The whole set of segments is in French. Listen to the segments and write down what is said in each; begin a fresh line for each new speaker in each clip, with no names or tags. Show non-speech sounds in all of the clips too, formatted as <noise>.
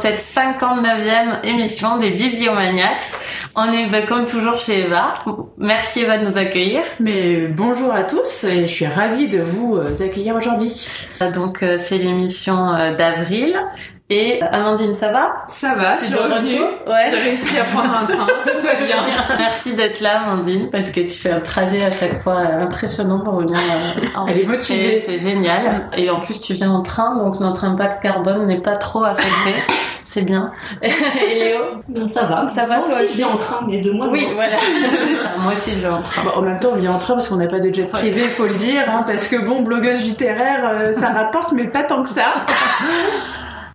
cette 59e émission des Bibliomaniacs. On est bah, comme toujours chez Eva. Merci Eva de nous accueillir.
Mais bonjour à tous et je suis ravie de vous euh, accueillir aujourd'hui.
Donc euh, c'est l'émission euh, d'avril et Amandine, ça va?
Ça va, je suis revenue. Ouais. J'ai réussi à prendre un train. <laughs> Ça bien.
Merci d'être là, Amandine, parce que tu fais un trajet à chaque fois impressionnant pour venir.
Elle est motivée.
C'est génial. Et en plus, tu viens en train, donc notre impact carbone n'est pas trop affecté. <laughs> C'est bien. <laughs>
Et Léo? Ça va.
Ça va,
moi
toi
aussi, je viens en train, mais de moi.
Oui, voilà. Moi aussi, je viens en train.
en même temps, on vient en train parce qu'on n'a pas de jet privé, faut le dire, hein, parce que bon, blogueuse littéraire, euh, ça rapporte, mais pas tant que ça.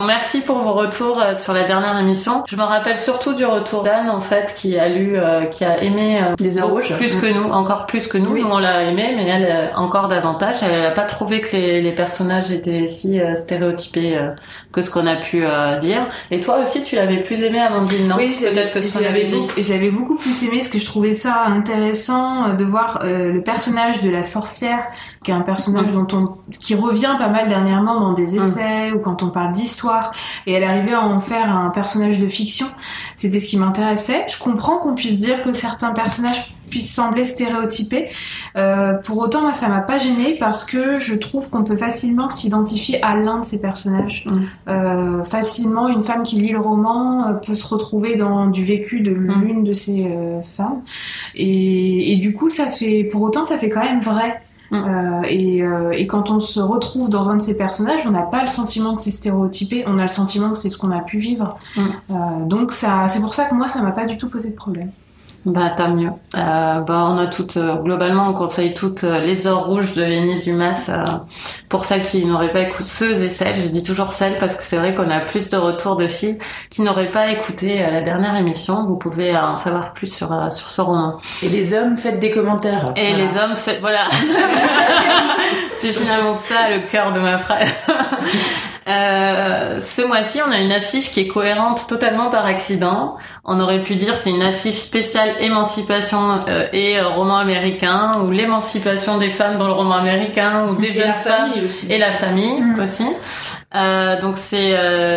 Merci pour vos retours euh, sur la dernière émission. Je me rappelle surtout du retour d'Anne en fait qui a lu, euh, qui a aimé
euh, les heures rouges
plus que nous, encore plus que nous. Nous on l'a aimé, mais elle encore davantage. Elle n'a pas trouvé que les, les, personnages étaient si stéréotypés que ce qu'on a pu dire. Et toi aussi tu l'avais plus aimé Amandine, non?
Oui, peut-être que je l'avais dit. J'avais beaucoup plus aimé parce que je trouvais ça intéressant de voir le personnage de la sorcière, qui est un personnage mm. dont on qui revient pas mal dernièrement dans des mm. essais ou quand on parle d'histoire et elle arrivait à en faire un personnage de fiction. C'était ce qui m'intéressait. Je comprends qu'on puisse dire que certains personnages puissent sembler stéréotypés. Euh, pour autant, moi, ça m'a pas gêné parce que je trouve qu'on peut facilement s'identifier à l'un de ces personnages. Mm. Euh, facilement, une femme qui lit le roman euh, peut se retrouver dans du vécu de mm. l'une de ces femmes. Et, et, du coup, ça fait, pour autant, ça fait quand même vrai. Mm. Euh, et, euh, et, quand on se retrouve dans un de ces personnages, on n'a pas le sentiment que c'est stéréotypé, on a le sentiment que c'est ce qu'on a pu vivre. Mm. Euh, donc ça, c'est pour ça que moi, ça m'a pas du tout posé de problème.
Bah tant mieux. Euh, bah on a toutes euh, globalement on conseille toutes euh, les heures rouges de Lénis Dumas euh, pour celles qui n'auraient pas écouté ceux et celles. Je dis toujours celles parce que c'est vrai qu'on a plus de retours de filles qui n'auraient pas écouté la dernière émission. Vous pouvez en savoir plus sur sur ce roman.
Et les hommes faites des commentaires.
Et les hommes faites voilà. <laughs> c'est finalement ça le cœur de ma phrase. Euh, ce mois-ci, on a une affiche qui est cohérente totalement par accident. On aurait pu dire c'est une affiche spéciale émancipation euh, et euh, roman américain ou l'émancipation des femmes dans le roman américain ou des jeunes femmes et la famille mm. aussi. Euh, donc c'est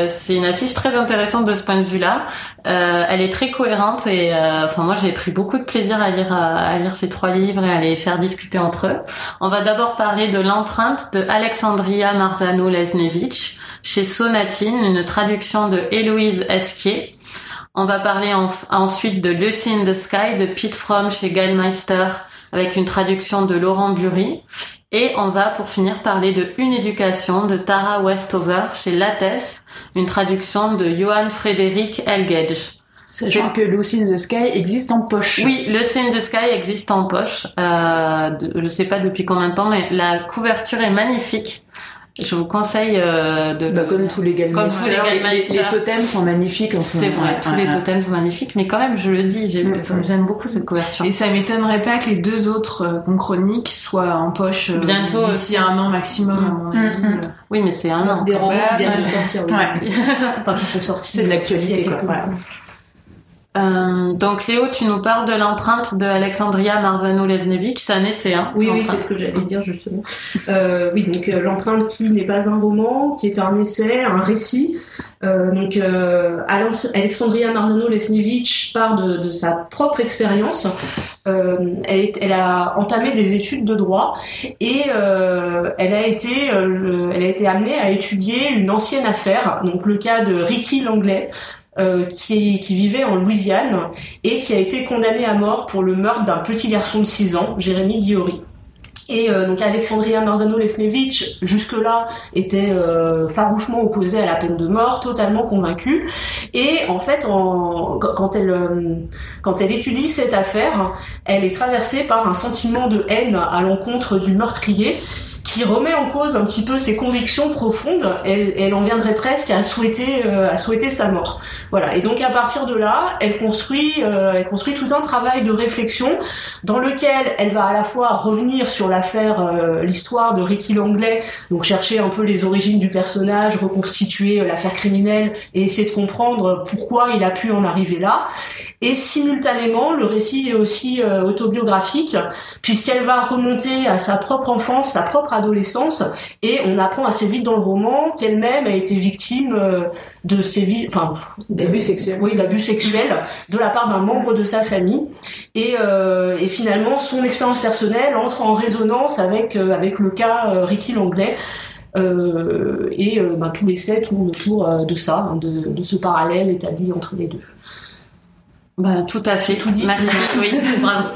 c'est une affiche très intéressante de ce point de vue-là. elle est très cohérente et enfin moi j'ai pris beaucoup de plaisir à lire à, lire ces trois livres et à les faire discuter entre eux. On va d'abord parler de l'empreinte de Alexandria Marzano Lesnevich chez Sonatine, une traduction de Héloïse Esquier. On va parler ensuite de Lucy in the Sky de Pete Fromm chez Geilmeister avec une traduction de Laurent Bury. Et on va pour finir parler de Une éducation de Tara Westover chez Lattès, une traduction de Johann Frédéric Elgedge.
Sachant que Lucy in the Sky existe en poche.
Oui, Lucy in the Sky existe en poche. Euh, je sais pas depuis combien de temps, mais la couverture est magnifique. Je vous conseille euh, de
bah, comme tous les comme tous les, les, totems sont magnifiques.
C'est vrai, tous les totems sont magnifiques, mais quand même, je le dis, j'aime beaucoup cette couverture.
Et ça m'étonnerait pas que les deux autres euh, qu'on chronique soient en poche euh, bientôt d'ici un an maximum, à mon avis. Mm, mm.
Oui, mais c'est un an.
C'est des romans qui viennent de sortir. Oui. <laughs> enfin, qui sont sortis.
C'est de l'actualité, quoi.
Euh, donc Léo, tu nous parles de l'empreinte de Alexandria Marzano-Lesnevich, c'est un essai. Hein,
oui, oui, c'est ce que j'allais dire justement. Euh, oui, donc euh, l'empreinte qui n'est pas un roman, qui est un essai, un récit. Euh, donc euh, Alexandria Marzano-Lesnevich part de, de, sa propre expérience. Elle, est, elle, a entamé des études de droit et elle a été, elle a été amenée à étudier une ancienne affaire, donc le cas de Ricky Langlais, euh, qui, vivait en Louisiane et qui a été condamné à mort pour le meurtre d'un petit garçon de 6 ans, Jérémy Diori. Et euh, donc Alexandria Marzano-Lesnevich, jusque-là, était euh, farouchement opposée à la peine de mort, totalement convaincue. Et en fait, quand, elle, quand elle étudie cette affaire, elle est traversée par un sentiment de haine à l'encontre du meurtrier qui remet en cause un petit peu ses convictions profondes. Elle, elle en viendrait presque à souhaiter, euh, à souhaiter sa mort. Voilà. Et donc à partir de là, elle construit, euh, elle construit tout un travail de réflexion dans lequel elle va à la fois revenir sur l'affaire, euh, l'histoire de Ricky Langlais, donc chercher un peu les origines du personnage, reconstituer l'affaire criminelle et essayer de comprendre pourquoi il a pu en arriver là. Et simultanément, le récit est aussi autobiographique puisqu'elle va remonter à sa propre enfance, sa propre adolescence, et on apprend assez vite dans le roman qu'elle-même a été victime euh, de sévices, enfin
d'abus sexuels.
Oui, d'abus sexuels de la part d'un membre de sa famille, et, euh, et finalement son expérience personnelle entre en résonance avec euh, avec le cas Ricky Langlais. Et ben, tous les sept tournent autour de ça, hein, de, de ce parallèle établi entre les deux.
Bah, tout à fait. Tout dit. Merci. <laughs> oui, bravo.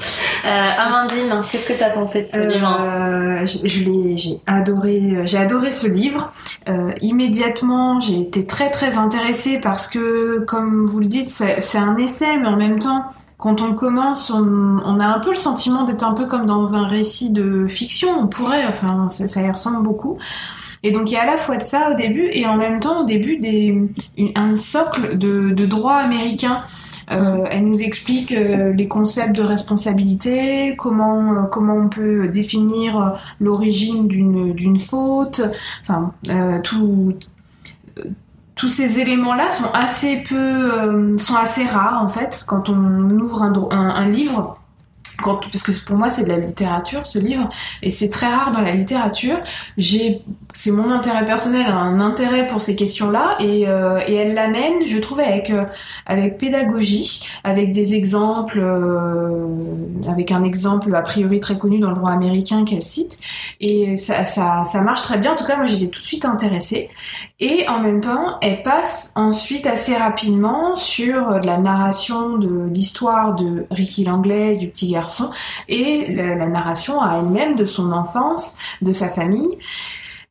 Euh, Amandine, qu'est-ce que tu as pensé de ce livre
euh, Je, l'ai, j'ai adoré, j'ai adoré ce livre. Euh, immédiatement, j'ai été très très intéressée parce que, comme vous le dites, c'est, un essai, mais en même temps, quand on commence, on, on, a un peu le sentiment d'être un peu comme dans un récit de fiction. On pourrait, enfin, ça, ça y ressemble beaucoup. Et donc il y a à la fois de ça au début et en même temps au début des, un socle de, de droit américain euh, elle nous explique euh, les concepts de responsabilité, comment euh, comment on peut définir l'origine d'une faute. Enfin, tout tous ces éléments-là sont assez peu, sont assez rares en fait quand on ouvre un livre parce que pour moi c'est de la littérature ce livre et c'est très rare dans la littérature. J'ai c'est mon intérêt personnel un intérêt pour ces questions là et, euh, elle l'amène je trouve avec euh, avec pédagogie avec des exemples euh, avec un exemple a priori très connu dans le droit américain qu'elle cite et ça, ça ça marche très bien. En tout cas moi j'étais tout de suite intéressée. Et en même temps elle passe ensuite assez rapidement sur de la narration de l'histoire de Ricky Langlais du petit garçon et la, narration à elle-même de son enfance, de sa famille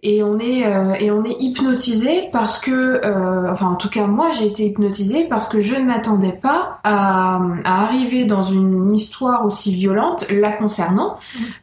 et on est euh, et on est hypnotisé parce que euh, enfin en tout cas moi j'ai été hypnotisée parce que je ne m'attendais pas à, à, arriver dans une histoire aussi violente la concernant.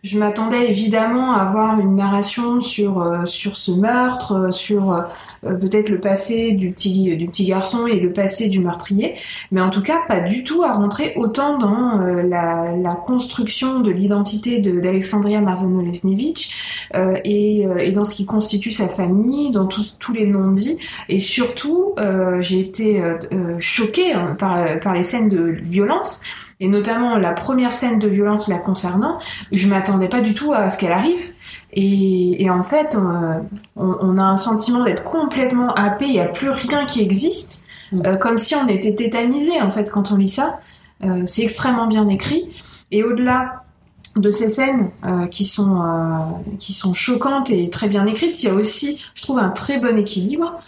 Je m'attendais évidemment à avoir une narration sur euh, sur ce meurtre sur peut-être le passé du petit du petit garçon et le passé du meurtrier. Mais en tout cas pas du tout à rentrer autant dans la, la construction de l'identité d'Alexandria Marzano-Lesnevich et, et dans ce qui constitue sa famille, dans tous, tous les non-dits. Et surtout, euh, j'ai été euh, euh, choquée hein, par, par les scènes de violence et notamment la première scène de violence la concernant, je m'attendais pas du tout à ce qu'elle arrive. Et, et, en fait, on, on, a un sentiment d'être complètement happé, il n'y a plus rien qui existe, mm. comme si on était tétanisé en fait quand on lit ça. c'est extrêmement bien écrit. Et au-delà de ces scènes euh, qui sont euh, qui sont choquantes et très bien écrites, il y a aussi, je trouve, un très bon équilibre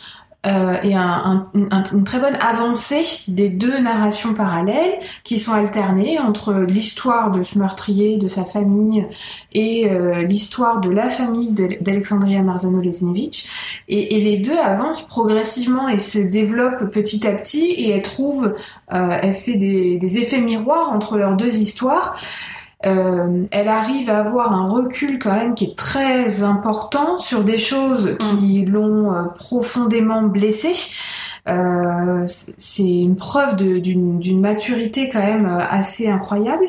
euh, et un, une très bonne avancée des deux narrations parallèles qui sont alternées entre l'histoire de ce meurtrier, de sa famille, et l'histoire de la famille d'Alexandria Marzano-Lesnevich. Et, les deux avancent progressivement et se développent petit à petit et elle trouve, elle fait des, des effets miroirs entre leurs deux histoires. Euh, elle arrive à avoir un recul quand même qui est très important sur des choses qui mm. l'ont euh, profondément blessée. Euh, c'est une preuve d'une maturité quand même assez incroyable.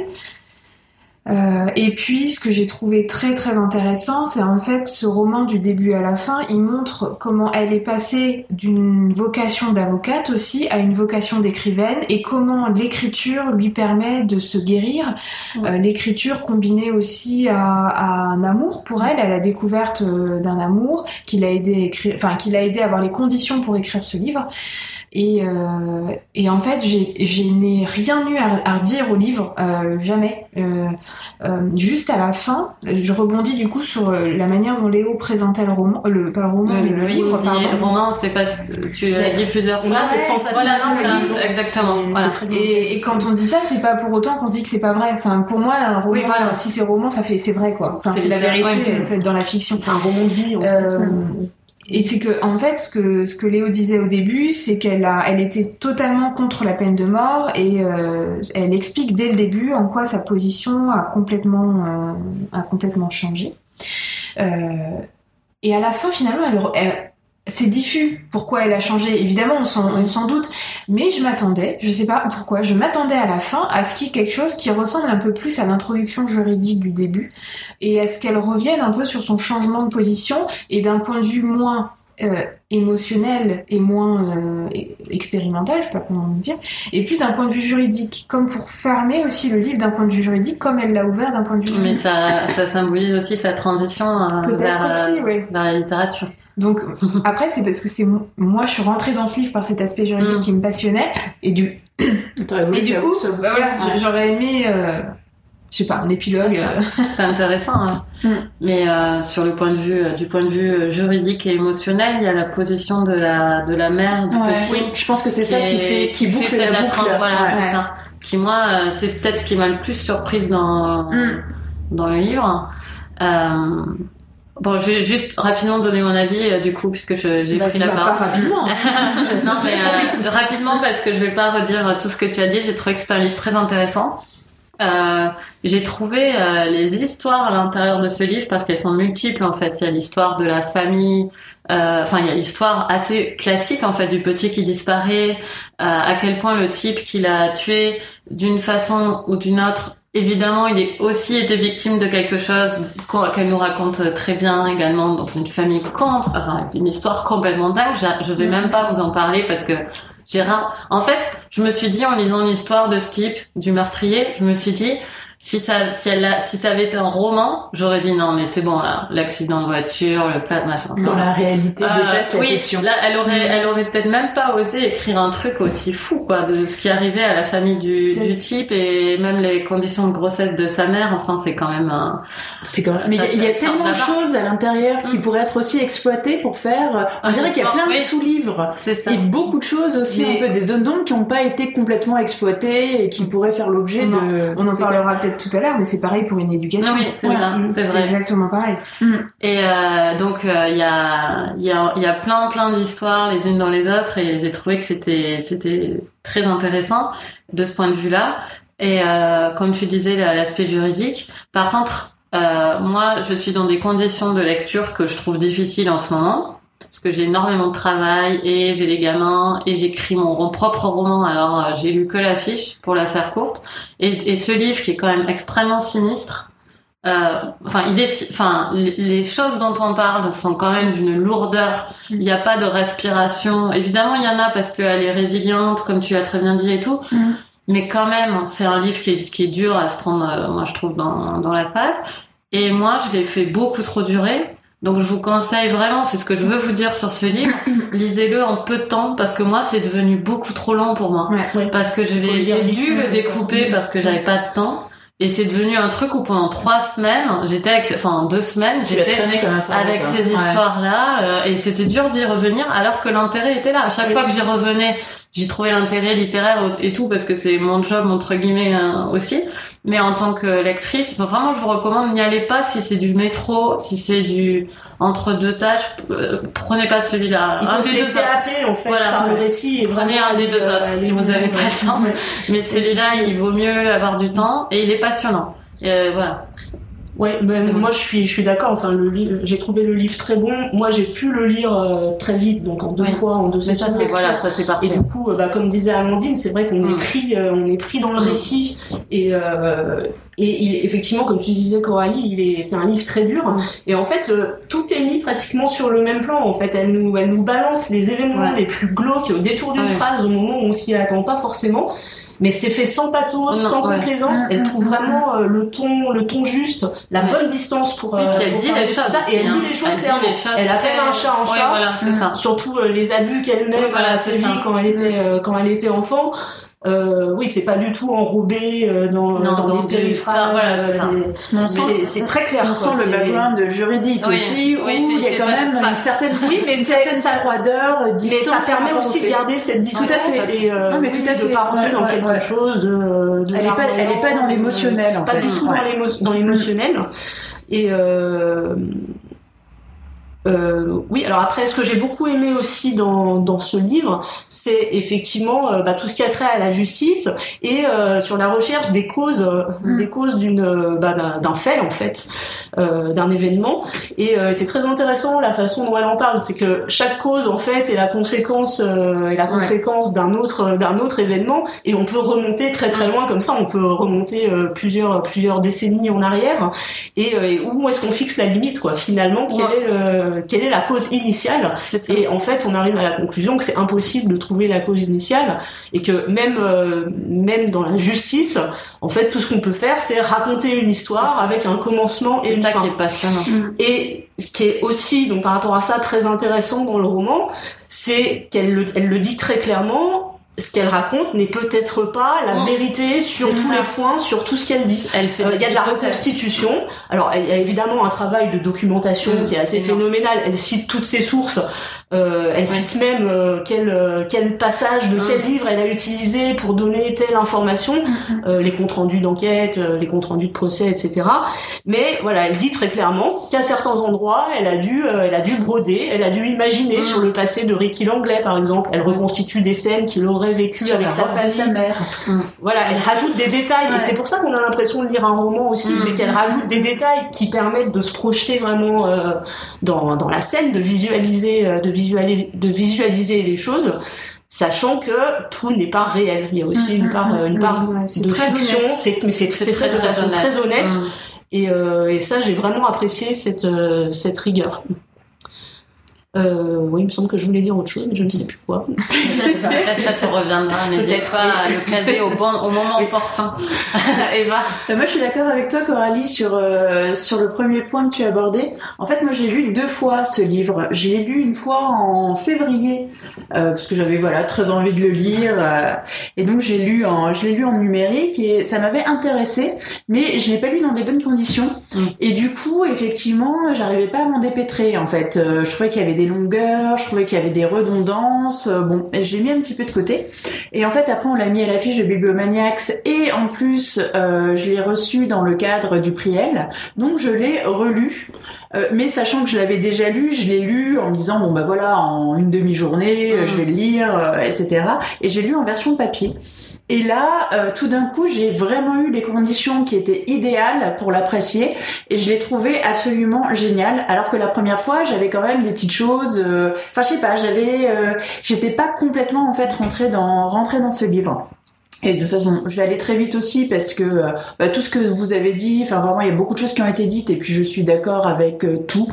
Euh, et puis, ce que j'ai trouvé très très intéressant, c'est en fait ce roman du début à la fin, il montre comment elle est passée d'une vocation d'avocate aussi à une vocation d'écrivaine et comment l'écriture lui permet de se guérir. Euh, l'écriture combinée aussi à, à, un amour pour elle, à la découverte euh, d'un amour qui l'a aidé à écrire, enfin qui l'a aidé à avoir les conditions pour écrire ce livre. Et, euh, et en fait, je n'ai rien eu à, à, redire au livre, euh, jamais. Euh, euh, juste à la fin, je rebondis du coup sur euh, la manière dont Léo présentait le roman, le pas le roman, mais le, livre. Pardon.
Le roman, c'est parce que tu l'as dit plusieurs fois.
A cette sensation. Voilà,
exactement. Voilà.
Et, et, quand on dit ça, c'est pas pour autant qu'on dit que c'est pas vrai. Enfin, pour moi, un roman, voilà. si c'est roman, ça fait, c'est vrai quoi. Enfin, c'est la vérité. Ouais, peut être dans la fiction.
C'est un roman de vie. En fait.
Et c'est que, en fait, ce que, ce que Léo disait au début, c'est qu'elle a, elle était totalement contre la peine de mort et euh, elle explique dès le début en quoi sa position a complètement, euh, a complètement changé. et à la fin, finalement, elle c'est diffus pourquoi elle a changé. Évidemment, on s'en, doute. Mais je m'attendais, je sais pas pourquoi, je m'attendais à la fin à ce qu'il y ait quelque chose qui ressemble un peu plus à l'introduction juridique du début et à ce qu'elle revienne un peu sur son changement de position et d'un point de vue moins euh, émotionnel et moins euh, expérimental, je sais pas comment dire, et plus d'un point de vue juridique, comme pour fermer aussi le livre d'un point de vue juridique, comme elle l'a ouvert d'un point de vue juridique.
Mais ça, ça symbolise aussi sa transition euh, vers,
aussi, oui.
vers la littérature.
Donc après c'est parce que c'est moi je suis rentrée dans ce livre par cet aspect juridique mm. qui me passionnait et du <coughs> et du coup bah voilà j'aurais aimé euh, je sais pas un épilogue
euh. c'est intéressant hein. mm. mais euh, sur le point de vue du point de vue juridique et émotionnel il y a la position de la de la mère du petit
je pense que c'est ça qui fait qui boucle la,
la boucle voilà c'est ça qui moi c'est peut-être ce qui m'a le plus surprise dans mm. dans le livre euh, Bon, je vais juste rapidement donner mon avis euh, du coup puisque j'ai pris la parole.
rapidement. <laughs> <laughs>
non mais euh, rapidement parce que je vais pas redire tout ce que tu as dit. J'ai trouvé que c'était un livre très intéressant. Euh, j'ai trouvé euh, les histoires à l'intérieur de ce livre parce qu'elles sont multiples en fait. Il y a l'histoire de la famille, enfin il y a l'histoire assez classique en fait du petit qui disparaît, à quel point le type qui l'a tué d'une façon ou d'une autre Évidemment, il est aussi été victime de quelque chose qu'elle nous raconte très bien également dans une famille, enfin, une histoire complètement dingue. Je vais même pas vous en parler parce que j'ai rien. En fait, je me suis dit en lisant l'histoire de ce type, du meurtrier, je me suis dit, si ça, si elle a, si ça avait été un roman, j'aurais dit non, mais c'est bon là, l'accident de voiture, le plat, machin.
Dans la réalité euh, dépasse
oui,
la fiction.
Là, elle aurait, elle aurait peut-être même pas osé écrire un truc aussi fou, quoi, de ce qui arrivait à la famille du, du type et même les conditions de grossesse de sa mère. Enfin, c'est quand même un.
C'est quand même. Mais il y, a tellement de choses à l'intérieur qui mm. pourraient être aussi exploitées pour faire. On dirait qu'il y a plein de sous-livres.
C'est ça.
Et beaucoup de choses aussi, un peu des zones d'ombre qui n'ont pas été complètement exploitées et qui pourraient faire l'objet de.
On en parlera peut-être tout à l'heure, mais c'est pareil pour une éducation.
Oui, c'est vrai.
exactement pareil.
Mm. Et euh, donc euh, il y a il y a il y a plein plein d'histoires les unes dans les autres et j'ai trouvé que c'était c'était très intéressant de ce point de vue-là. Et euh, comme tu disais l'aspect juridique, par contre moi je suis dans des conditions de lecture que je trouve difficiles en ce moment parce que j'ai énormément de travail et j'ai les gamins et j'écris mon propre roman. Alors euh, j'ai lu que l'affiche pour la faire courte et, et, ce livre qui est quand même extrêmement sinistre. Euh, enfin, il est, enfin, les choses dont on parle sont quand même d'une lourdeur. Il n'y a pas de respiration. Évidemment, il y en a parce qu'elle est résiliente, comme tu l'as très bien dit et tout. Mm. Mais quand même, c'est un livre qui est, qui est dur à se prendre, euh, moi je trouve, dans, dans la face. Et moi, je l'ai fait beaucoup trop durer. Donc je vous conseille vraiment, c'est ce que je veux vous dire sur ce livre, <coughs> lisez-le en peu de temps parce que moi c'est devenu beaucoup trop long pour moi. Parce que je l'ai dû le découper parce que j'avais pas de temps. Et c'est devenu un truc où pendant trois semaines, j'étais avec, enfin deux semaines, j'étais avec ces histoires-là, euh, et c'était dur d'y revenir, alors que l'intérêt était là. À chaque fois que j'y revenais, j'y trouvais l'intérêt littéraire et tout, parce que c'est mon job entre guillemets hein, aussi. Mais en tant que lectrice, vraiment, je vous recommande, n'y allez pas si c'est du métro, si c'est du entre deux tâches, euh, prenez pas celui-là.
Il faut un se laisser en fait voilà. par le récit.
prenez un des deux autres si vous avez pas le temps. <laughs> Mais celui-là, il vaut mieux avoir du temps et il est passionnant. Euh, voilà.
Ouais, ben, moi je suis je suis d'accord. Enfin, le j'ai trouvé le livre très bon. Moi, j'ai pu le lire euh, très vite, donc en deux fois, en deux sessions.
Ça c'est voilà, ça c'est parfait.
Et du coup, euh, bah, comme disait Amandine, c'est vrai qu'on est mm. pris, euh, on est pris dans le mm. récit. Et et il, effectivement, comme tu disais Coralie, il est c'est un livre très dur. Et en fait, tout est mis pratiquement sur le même plan. En fait, elle nous elle nous balance les événements les plus glauques au détour d'une phrase au moment où on s'y attend pas forcément mais c'est fait sans pathos, sans complaisance. Elle trouve vraiment euh, le ton, le ton juste, la bonne distance pour.
Euh, elle dit les choses.
et elle dit les choses clairement. Elle appelle un chat en chat.
Voilà, c'est ça.
Surtout euh, les abus qu'elle met voilà, sa vie quand elle était quand elle était enfant. Euh, oui, c'est pas du tout enrobé euh, dans,
non,
dans des périphrases.
Voilà,
c'est c'est très clair.
On sent le background juridique aussi, où il y a quand même une certaine, oui, mais une certaine froideur,
distance. Mais ça permet aussi de garder cette distance.
Tout à fait.
Et, euh,
mais tout à fait.
de pas rentrer dans quelque chose de,
de elle est pas, elle est pas dans l'émotionnel, en
fait. Pas du tout dans l'émotionnel. Et euh, euh, oui, alors après, ce que j'ai beaucoup aimé aussi dans, dans ce livre, c'est effectivement euh, bah, tout ce qui a trait à la justice et euh, sur la recherche des causes, mm. des causes d'une bah, d'un fait en fait. d'un événement. Et c'est très intéressant la façon dont elle en parle, c'est que chaque cause en fait est la conséquence est la conséquence d'un autre d'un autre événement, et on peut remonter très très loin comme ça. On peut remonter plusieurs plusieurs décennies en arrière. Et, où est-ce qu'on fixe la limite quoi Finalement, quelle est le, quelle est la cause initiale Et en fait, on arrive à la conclusion que c'est impossible de trouver la cause initiale et que même euh, même dans la justice, en fait, tout ce qu'on peut faire, c'est raconter une histoire avec un commencement et une
ça
fin.
qui est passionnant. Mm.
Et ce qui est aussi, donc par rapport à ça, très intéressant dans le roman, c'est qu'elle le, elle le dit très clairement ce qu'elle raconte n'est peut-être pas la oh, vérité sur tous les points, sur tout ce qu'elle dit. Elle fait euh, il y a de la reconstitution. Alors, il y a évidemment un travail de documentation qui est assez phénoménal. Elle cite toutes ses sources. Euh, elle cite même euh, quel euh, quel passage de quel mm. livre elle a utilisé pour donner telle information, mm, mm. les comptes rendus d'enquête, les comptes rendus de procès, etc. Mais voilà, elle dit très clairement qu'à certains endroits, elle a dû elle a dû broder, elle a dû imaginer sur le passé de Ricky Langlais, par exemple. Elle reconstitue des scènes qu'il aurait vécues avec sa famille,
sa mère.
Voilà, elle rajoute des détails et c'est pour ça qu'on a l'impression de lire un roman aussi, c'est qu'elle rajoute des détails qui permettent de se projeter vraiment dans dans la scène, de visualiser de visualiser de visualiser les choses sachant que tout n'est pas réel. Il y a aussi une part, une part de fiction, mais c'est, très, très, très, honnête. Très honnête. Et, euh, et ça, j'ai vraiment apprécié cette, euh, cette rigueur. Euh, oui, il me semble que je voulais dire autre chose, mais je ne sais plus quoi.
Peut-être ça te reviendra, <laughs> n'hésite pas à le caser au, bon, au moment opportun. <laughs>
Eva euh, Moi, je suis d'accord avec toi, Coralie, sur, euh, sur le premier point que tu as abordé. En fait, moi, j'ai lu deux fois ce livre. J'ai lu une fois en février, euh, parce que j'avais voilà très envie de le lire. Euh, et donc, j'ai lu en, je l'ai lu en numérique et ça m'avait intéressé, mais je l'ai pas lu dans des bonnes conditions. Mm. Et du coup, effectivement, j'arrivais pas à m'en dépêtrer. En fait, je trouvais qu'il y avait des longueurs, je trouvais qu'il y avait des redondances. Euh, bon, j'ai mis un petit peu de côté. Et en fait, après, on l'a mis à la fiche de Bibliomaniacs et en plus, euh, je l'ai reçu dans le cadre du Priel. Donc, je l'ai relu. Euh, mais sachant que je l'avais déjà lu, je l'ai lu en me disant bon bah voilà en une demi-journée, je vais le lire, etc. Et j'ai lu en version papier. Et là, euh, tout d'un coup, j'ai vraiment eu les conditions qui étaient idéales pour l'apprécier et je l'ai trouvé absolument génial. Alors que la première fois, j'avais quand même des petites choses. Euh, enfin, je sais pas, j'avais, euh, j'étais pas complètement en fait rentrée dans rentrée dans ce livre. Et de toute façon, je vais aller très vite aussi parce que euh, bah, tout ce que vous avez dit, enfin vraiment, il y a beaucoup de choses qui ont été dites et puis je suis d'accord avec euh, tout.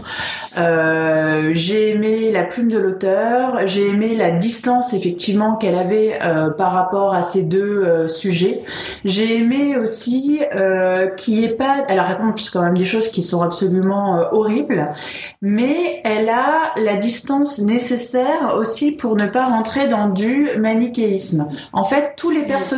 Euh, j'ai aimé la plume de l'auteur, j'ai aimé la distance effectivement qu'elle avait euh, par rapport à ces deux sujets. J'ai aimé aussi qui est pas, elle raconte quand même des choses qui sont absolument horribles, mais elle a la distance nécessaire aussi pour ne pas rentrer dans du manichéisme. En fait, tous les personnages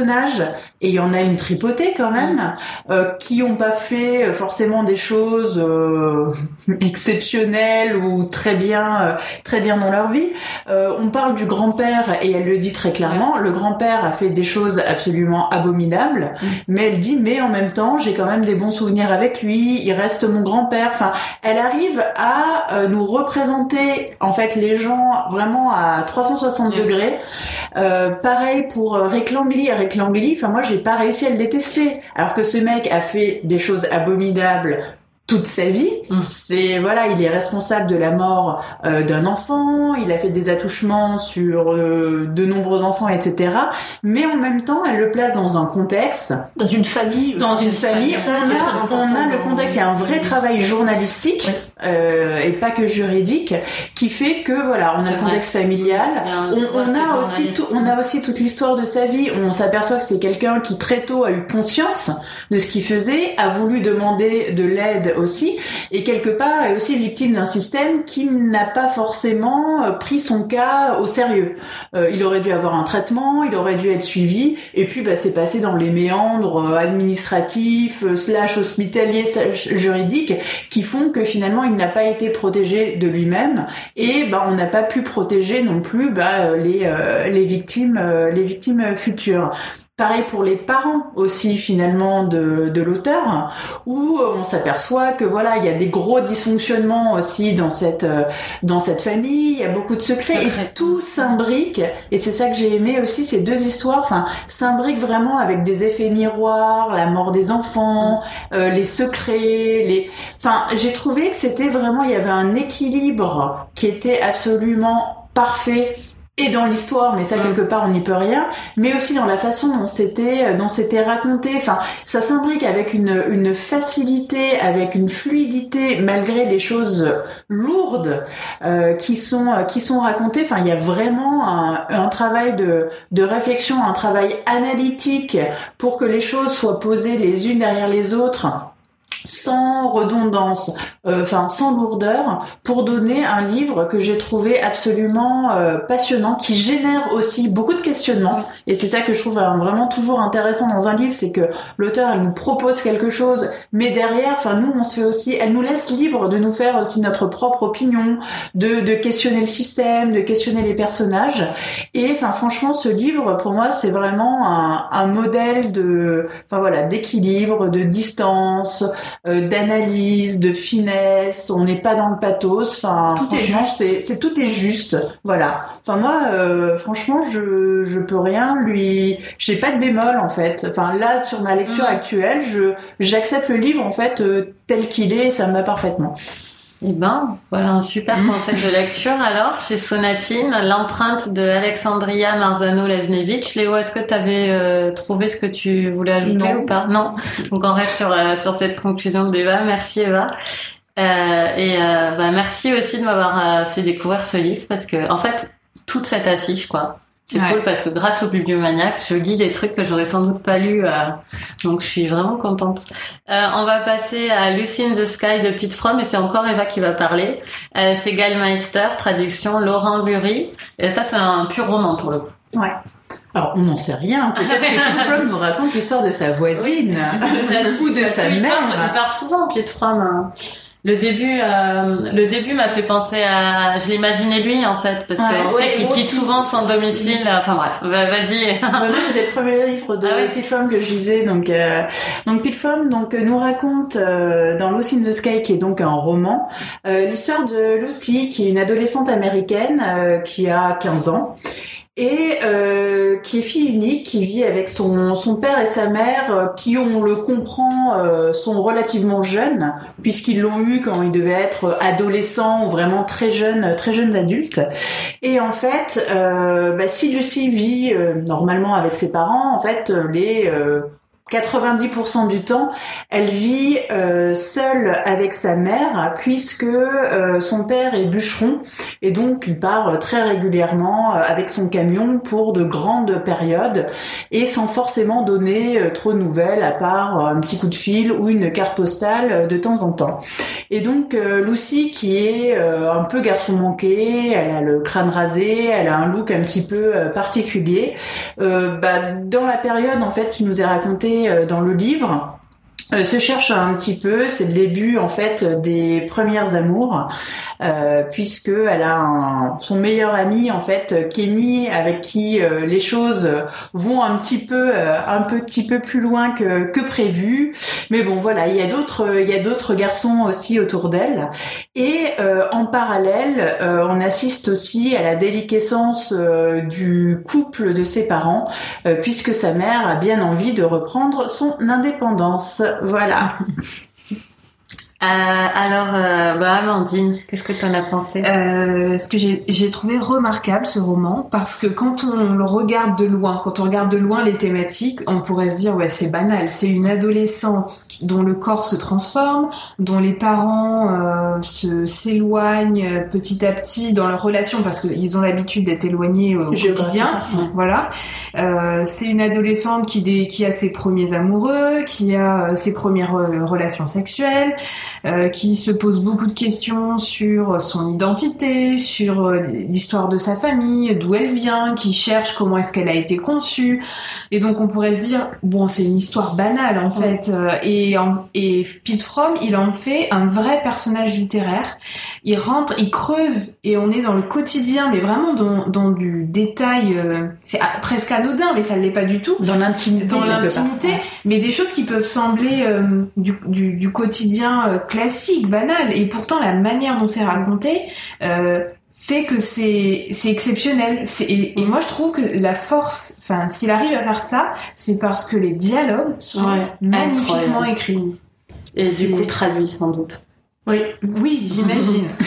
et il y en a une tripotée quand même, euh, qui ont pas fait euh, forcément des choses euh, <laughs> exceptionnelles ou très bien, euh, très bien dans leur vie. On parle du grand-père et elle le dit très clairement. Le grand-père a fait des choses absolument abominables, mm. mais elle dit mais en même temps j'ai quand même des bons souvenirs avec lui. Il reste mon grand-père. Enfin, elle arrive à nous représenter en fait les gens vraiment à 360 mm. degrés. pareil pour. Rick Langley, enfin moi j'ai pas réussi à le détester. Alors que ce mec a fait des choses abominables toute sa vie. Mm. C'est voilà, il est responsable de la mort euh, d'un enfant, il a fait des attouchements sur euh, de nombreux enfants, etc. Mais en même temps, elle le place dans un contexte,
dans une famille,
dans une famille. On a, on a le contexte, il y a un vrai travail journalistique euh, et pas que juridique qui fait que voilà, on a le contexte familial. On, on a aussi tout, on a aussi toute l'histoire de sa vie. On s'aperçoit que c'est quelqu'un qui très tôt a eu conscience de ce qu'il faisait, a voulu demander de l'aide aussi, et quelque part est aussi victime d'un système qui n'a pas forcément euh, pris son cas au sérieux. Euh, il aurait dû avoir un traitement, il aurait dû être suivi, et puis bah, c'est passé dans les méandres euh, administratifs, slash hospitaliers, slash juridiques, qui font que finalement il n'a pas été protégé de lui-même, et bah, on n'a pas pu protéger non plus bah, les, les victimes, les victimes futures. Pareil pour les parents aussi finalement de, de l'auteur, où on s'aperçoit que voilà il y a des gros dysfonctionnements aussi dans cette euh, dans cette famille, il y a beaucoup de secrets. Et tout s'imbrique. Et c'est ça que j'ai aimé aussi ces deux histoires, enfin s'imbriquent vraiment avec des effets miroirs, la mort des enfants, mm. euh, les secrets, les, enfin j'ai trouvé que c'était vraiment il y avait un équilibre qui était absolument parfait et dans l'histoire, mais ça quelque part on n'y peut rien, mais aussi dans la façon dont c'était euh, dont c'était raconté. Enfin, ça s'imbrique avec une, une facilité, avec une fluidité malgré les choses lourdes euh, qui sont euh, qui sont racontées. Enfin, il y a vraiment un, un travail de de réflexion, un travail analytique pour que les choses soient posées les unes derrière les autres sans redondance, euh, enfin sans lourdeur, pour donner un livre que j'ai trouvé absolument euh, passionnant, qui génère aussi beaucoup de questionnements. Et c'est ça que je trouve euh, vraiment toujours intéressant dans un livre, c'est que l'auteur elle nous propose quelque chose, mais derrière, enfin nous on se fait aussi, elle nous laisse libre de nous faire aussi notre propre opinion, de, de questionner le système, de questionner les personnages. Et enfin franchement, ce livre pour moi c'est vraiment un, un modèle de, enfin voilà, d'équilibre, de distance. Euh, d'analyse, de finesse. On n'est pas dans le pathos. Enfin, tout franchement, c'est, c'est tout est juste. Voilà. Enfin moi, euh, franchement, je je peux rien lui. J'ai pas de bémol en fait. Enfin là, sur ma lecture mm. actuelle, je j'accepte le livre en fait euh, tel qu'il est. Et ça me va parfaitement.
Eh ben, voilà un super mm. conseil de lecture alors chez Sonatine, l'empreinte de Alexandria Marzano Lesnevich. Léo, est-ce que tu avais euh, trouvé ce que tu voulais ajouter ou pas? Non. Donc on reste sur euh, sur cette conclusion de débat. Merci Eva. Euh, et bah, merci aussi de m'avoir fait découvrir ce livre parce que en fait toute cette affiche quoi c'est cool parce que grâce au Bibliomaniac, je lis des trucs que j'aurais sans doute pas lu, euh, donc je suis vraiment contente. Euh, on va passer à Lucy in the Sky de Pete Fromm et c'est encore Eva qui va parler. Euh, chez Gallmeister, traduction Laurent Bury. Et ça, c'est un pur roman pour le coup.
Ouais. Alors, on n'en sait rien. <laughs> Peut-être que Fromm nous raconte l'histoire de sa voisine <laughs> ou de sa mère.
Il part, souvent, Pete Fromm. Hein. Le début, euh, le début m'a fait penser à, je l'imaginais lui en fait, parce que sait qu'il quitte souvent son domicile. Enfin bref, vas-y.
moi, c'était le premier livre de ah que je lisais, donc euh, donc Fromm donc nous raconte euh, dans Lucy in the Sky, qui est donc un roman, euh, l'histoire de Lucy, qui est une adolescente américaine qui a 15 ans et euh, qui est fille unique, qui vit avec son, son père et sa mère, euh, qui on le comprend euh, sont relativement jeunes, puisqu'ils l'ont eu quand ils devaient être adolescents ou vraiment très jeunes, très jeunes adultes. Et en fait, bah, si Lucie vit normalement avec ses parents, en fait, les 90% du temps, elle vit euh, seule avec sa mère puisque euh, son père est bûcheron et donc il part très régulièrement euh, avec son camion pour de grandes périodes et sans forcément donner trop de nouvelles à part un petit coup de fil ou une carte postale de temps en temps. Et donc Lucy qui est un peu garçon manqué, elle a le crâne rasé, elle a un look un petit peu particulier. Bah, dans la période en fait qui nous est racontée euh, dans le livre euh, se cherche un petit peu, c'est le début en fait des premières amours, euh, puisque elle a son meilleur ami en fait Kenny avec qui euh, les choses vont un petit peu un petit peu plus loin que, que prévu. Mais bon voilà, il y a d'autres il y a d'autres garçons aussi autour d'elle et en parallèle on assiste aussi à la déliquescence du couple de ses parents puisque sa mère a bien envie de reprendre son indépendance. Voilà. <laughs>
Euh, alors, euh, bah Amandine, qu'est-ce que tu en as pensé?
Euh, Ce que j'ai trouvé remarquable ce roman, parce que quand on le regarde de loin, quand on regarde de loin les thématiques, on pourrait se dire ouais c'est banal, c'est une adolescente dont le corps se transforme, dont les parents euh, se s'éloignent petit à petit dans leur relation parce qu'ils ont l'habitude d'être éloignés au quotidien. Voilà, euh, c'est une adolescente qui, qui a ses premiers amoureux, qui a ses premières relations sexuelles. Euh, qui se pose beaucoup de questions sur son identité, sur euh, l'histoire de sa famille, d'où elle vient, qui cherche comment est-ce qu'elle a été conçue. Et donc on pourrait se dire bon c'est une histoire banale en fait. Euh, et, en, et Pete Fromm il en fait un vrai personnage littéraire. Il rentre, il creuse et on est dans le quotidien, mais vraiment dans, dans du détail. euh, c'est presque anodin, mais ça ne l'est pas du tout
Dans l'intimité.
dans l'intimité, mais des choses qui peuvent sembler euh, du, du, du quotidien classique, banal, et pourtant la manière dont c'est raconté euh, fait que c'est c'est exceptionnel. Et, et moi je trouve que la force, enfin s'il arrive à faire ça, c'est parce que les dialogues sont
Ouais,
magnifiquement
incroyable.
écrits.
Et du coup traduit sans doute.
Oui.
Oui, j'imagine. <laughs>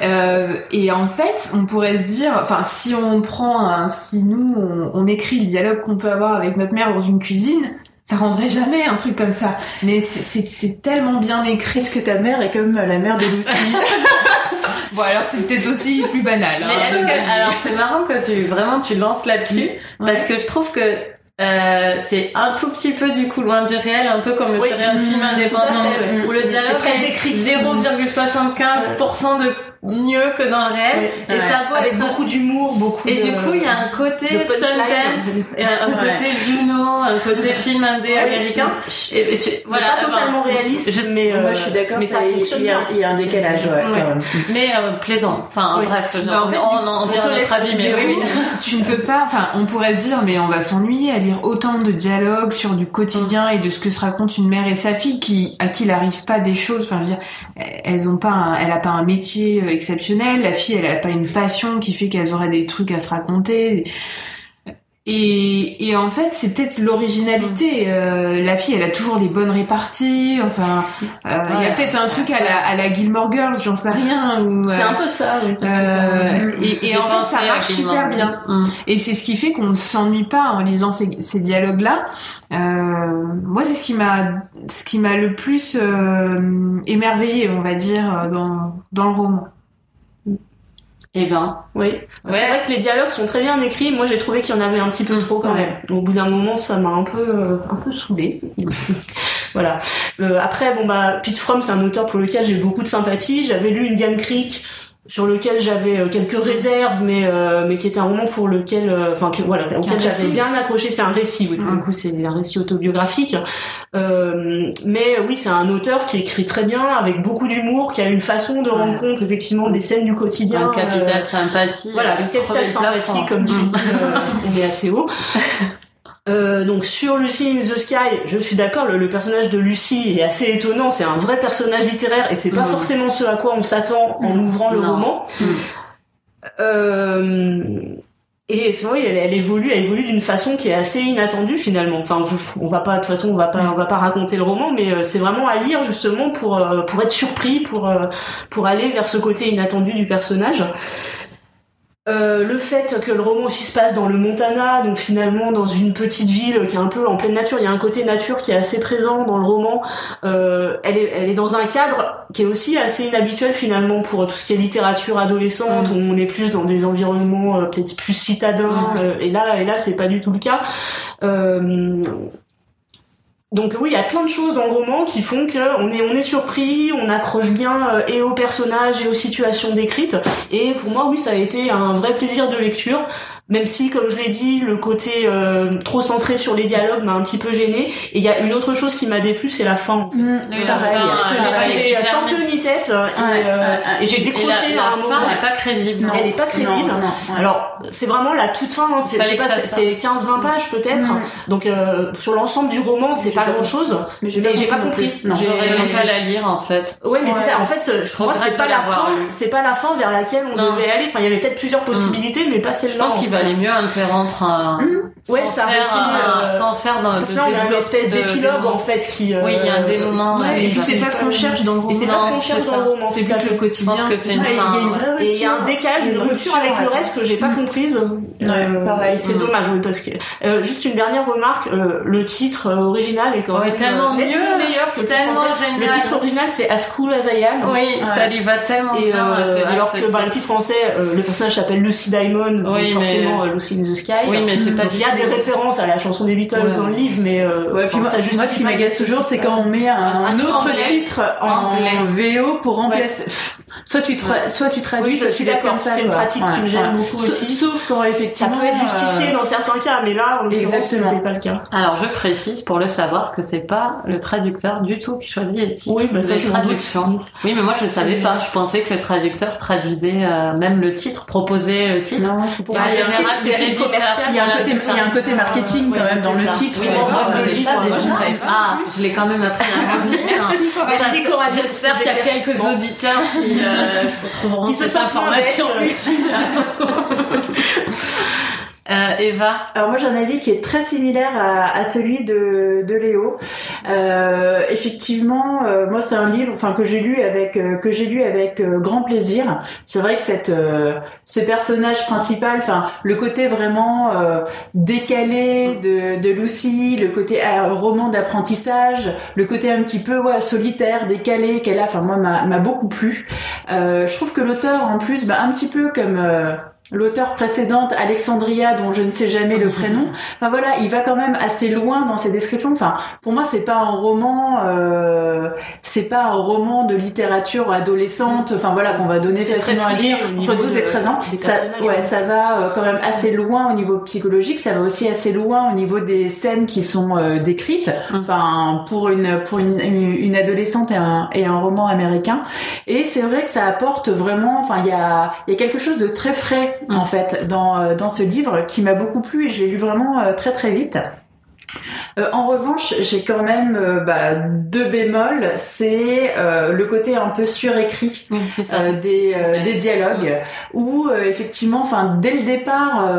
Euh, et en fait, on pourrait se dire, enfin, si on prend, un, si nous, on, on écrit le dialogue qu'on peut avoir avec notre mère dans une cuisine, ça rendrait jamais un truc comme ça. Mais c'est- c'est c'est tellement bien écrit.
Est-ce que ta mère est comme la mère de Lucie <laughs>
Bon, alors c'est peut-être aussi plus banal. Hein.
que, alors c'est marrant que tu vraiment tu lances là-dessus parce que je trouve que euh, c'est un tout petit peu du coup loin du réel, un peu comme le
Oui.
serait un film
Mmh,
indépendant
fait, ouais.
où le dialogue
C'est très
est
écrit.
0,75% de mieux que dans le réel et
Ouais.
ça peut
Avec
être
beaucoup d'humour, beaucoup
et
de...
du coup, il y a un côté. Sundance, et un côté Juno, un côté film indé américain. Et, et c'est
C'est
voilà,
pas
enfin,
totalement réaliste,
je-
mais... euh,
Moi, je suis d'accord.
Mais ça
il-
fonctionne
il y a,
bien.
il y a un décalage, ouais,
Ouais.
quand même.
mais euh, plaisant. Enfin,
Oui.
bref,
Bah, en fait,
on, on dira notre avis, mais oui. <laughs>
tu ne peux pas, enfin, on pourrait se dire, mais on va s'ennuyer à lire autant de dialogues sur du quotidien et de ce que se raconte une mère et sa fille qui, à qui il arrive pas des choses, enfin, je veux dire, elles ont pas un, elle a pas un métier euh, exceptionnel, la fille, elle a pas une passion qui fait qu'elles auraient des trucs à se raconter. Et, et en fait, c'est peut-être l'originalité. Euh, la fille, elle a toujours les bonnes réparties. Enfin, euh, il y a peut-être un truc à la, à la Gilmore Girls, j'en sais rien. Ou,
C'est
euh,
un peu ça,
euh, et, et en fait, ça marche super bien.
Mm.
Et c'est ce qui fait qu'on ne s'ennuie pas en lisant ces, ces dialogues-là. Euh, moi, c'est ce qui m'a, ce qui m'a le plus euh, émerveillé, on va dire, dans dans le roman.
Eh ben,
Oui.
Ouais.
C'est vrai que les dialogues sont très bien écrits. Moi, j'ai trouvé qu'il y en avait un petit peu trop quand même. Au bout d'un moment, ça m'a un peu, euh, un peu saoulé. <laughs> voilà. Euh, après, bon bah, Pete Fromm, c'est un auteur pour lequel j'ai beaucoup de sympathie. J'avais lu Indian Creek, sur lequel j'avais euh, quelques réserves, mais euh, mais qui était un roman pour lequel, euh, enfin, que- voilà, auquel j'avais bien accroché. C'est un récit, oui.
Mm.
le coup, c'est un récit autobiographique. Euh, mais oui, c'est un auteur qui écrit très bien, avec beaucoup d'humour, qui a une façon de rendre compte effectivement des scènes du quotidien.
un
euh,
capital sympathie.
voilà, le
euh,
capital sympathie,
plafond.
comme tu
Mm.
dis, euh, on est assez haut. <laughs> Euh, donc sur Lucy in the Sky, je suis d'accord, le, le personnage de Lucy est assez étonnant, c'est un vrai personnage littéraire et c'est pas
Mm.
forcément ce à quoi on s'attend en ouvrant le
Non.
roman.
Mm.
Euh, et c'est vrai, elle, elle évolue, elle évolue d'une façon qui est assez inattendue finalement. Enfin, on va pas de toute façon, on va pas, on va pas raconter le roman, mais euh, c'est vraiment à lire justement pour euh, pour être surpris, pour pour aller vers ce côté inattendu du personnage. Euh, le fait que le roman aussi se passe dans le Montana, donc finalement dans une petite ville qui est un peu en pleine nature, il y a un côté nature qui est assez présent dans le roman. Euh, elle, est, elle est dans un cadre qui est aussi assez inhabituel finalement pour tout ce qui est littérature adolescente, où on est plus dans des environnements euh, peut-être plus citadins. euh, et là, et là, c'est pas du tout le cas. Donc oui, il y a plein de choses dans le roman qui font que on est on est surpris, on accroche bien euh, et aux personnages et aux situations décrites. Et pour moi, oui, ça a été un vrai plaisir de lecture, même si, comme je l'ai dit, le côté euh, trop centré sur les dialogues m'a un petit peu gêné. Et il y a une autre chose qui m'a déplu, c'est la fin. En fait.
Oui, la
Pareil,
fin,
que
euh,
j'ai
fin termine.
sans queue ni tête et, euh, j'ai
Et
décroché
la,
un moment.
fin n'est pas crédible.
Elle est pas crédible.
Non, non.
Alors, c'est vraiment la toute fin, hein, c'est, je
Fallait
sais pas,
que ça
c'est,
sorte.
c'est 15-20 pages peut-être.
Mm.
Donc, euh, sur l'ensemble du roman, c'est pas
pas-
grand chose.
Mais j'ai
pas compris.
Non.
J'aurais pas la lire en fait.
Ouais, mais
Ouais.
c'est ça. En fait, pour moi, c'est pas la fin. C'est pas la fin vers laquelle on
Non.
devait aller. Enfin, il y avait peut-être plusieurs possibilités, mais pas
Je
celle-là.
pense
en
qu'il valait mieux interrompre un...
Ouais,
sans
ça
faire
été,
un-
euh,
sans faire d'un
Parce que là, on a une espèce d'épilogue en fait qui. euh,
Oui, il y a un dénouement.
ouais,
et
ouais.
puis c'est pas ce qu'on cherche dans le roman.
Et c'est pas ce qu'on cherche dans le roman.
C'est plus le quotidien.
Je pense
Ouais,
Et il y a un décalage, une rupture avec le reste que j'ai pas comprise.
Ouais, pareil.
C'est
Mm.
dommage, oui, parce que euh, juste une dernière remarque, euh, le titre euh, original est quand
Ouais,
même
tellement
euh,
mieux,
meilleur que le titre français.
génial.
Le titre original c'est As Cool as I Am.
Oui, ça lui va tellement
Et
bien.
euh, alors que bah, le
titre.
français, euh, le personnage s'appelle Lucy Diamond, donc
Oui, mais
forcément forcément Lucy in the Sky.
Oui, mais c'est pas.
Il y a des références à la chanson des Beatles dans le livre, mais
ouais, puis moi, ça moi, ce qui m'agace toujours, c'est quand on met un, autre titre en, VO pour remplacer. Soit tu, soit tu traduis, soit tu laisses comme ça.
C'est une pratique qui me gêne beaucoup aussi.
Sauf quand effectivement.
Ça peut être justifié dans certains cas, mais là, en l'occurrence, c'était pas le cas.
Alors, je précise pour le savoir que c'est pas le traducteur du tout qui choisit les titres.
Oui, bah ça, je
traduction. Oui, mais moi, je savais pas. Je pensais que le traducteur traduisait euh, même le titre, proposait le titre.
Non,
je
comprends pas. Il y a un côté, il y a un côté marketing quand même dans le titre.
Oui, mais moi, je savais pas. Ah, je l'ai quand même appris à <laughs> dire.
Merci.
J'espère qu'il y a quelques auditeurs qui euh, trouveront cette information utile. <laughs> Euh, Eva
Alors moi j'ai un avis qui est très similaire à, celui de, de Léo. Euh, effectivement, euh, moi c'est un livre, enfin que j'ai lu avec euh, que lu avec grand plaisir. C'est vrai que cette ce personnage principal, enfin le côté vraiment décalé de, de Lucy, le côté roman d'apprentissage, le côté un petit peu solitaire, décalé qu'elle a, enfin moi m'a beaucoup plu. je trouve que l'auteur en plus, bah, un petit peu comme l'auteur précédente, Alexandria, dont je ne sais jamais le prénom. Enfin voilà, il va quand même assez loin dans ses descriptions. Enfin, pour moi, c'est pas un roman, euh, c'est pas un roman de littérature adolescente. Enfin voilà, qu'on va donner facilement à lire entre 12 et 13 ans. Ça, ouais, ça va euh, quand même assez loin au niveau psychologique. Ça va aussi assez loin au niveau des scènes qui sont euh, décrites. Mm. Enfin, pour une pour une, une, adolescente et un et un roman américain. Et c'est vrai que ça apporte vraiment. Enfin, il y a il y a quelque chose de très frais. En fait dans, euh, dans ce livre qui m'a beaucoup plu et j'ai lu vraiment euh, très très vite. Euh, en revanche, j'ai quand même euh, bah, deux bémols. C'est euh, le côté un peu surécrit des, des dialogues, où effectivement, enfin dès le départ,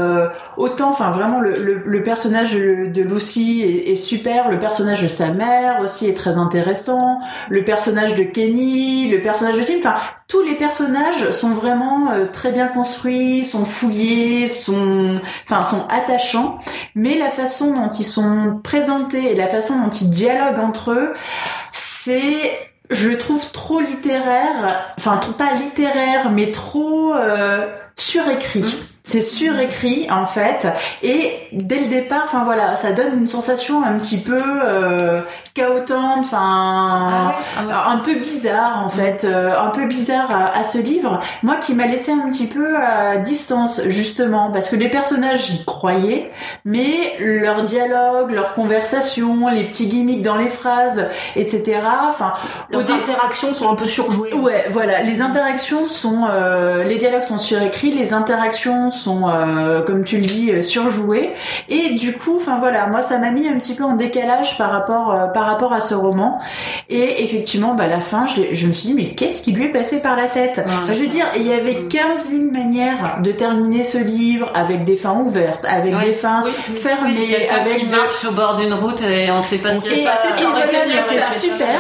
autant, enfin vraiment le, le, personnage de Lucy est, est, super, le personnage de sa mère aussi est très intéressant, le personnage de Kenny, le personnage de Tim, enfin tous les personnages sont vraiment très bien construits, sont fouillés, sont, enfin sont attachants, mais la façon dont ils sont présentés et la façon dont ils dialoguent entre eux, c'est je le trouve trop littéraire, enfin pas littéraire, mais trop euh, surécrit. C'est surécrit en fait, et dès le départ, enfin voilà, ça donne une sensation un petit peu euh, chaotante, enfin ah ah un peu bizarre en fait, euh, un peu bizarre à, ce livre. Moi qui m'a laissé un petit peu à distance justement, parce que les personnages j'y croyais, mais leur dialogue, leur conversation, les petits gimmicks dans les phrases, etc. Enfin,
les interactions sont un peu surjouées.
Ouais, voilà, les interactions sont, euh, les dialogues sont surécrits, les interactions sont, euh, comme tu le dis, euh, surjoués. Et du coup, enfin voilà, moi ça m'a mis un petit peu en décalage par rapport euh, par rapport à ce roman. Et effectivement, bah la fin, je, je me suis dit mais qu'est-ce qui lui est passé par la tête Je veux dire, il y avait 15 000 manières de terminer ce livre avec des fins ouvertes, avec des fins fermées, avec
qui marche au bord d'une route et on sait pas ce qui se passe.
C'est super.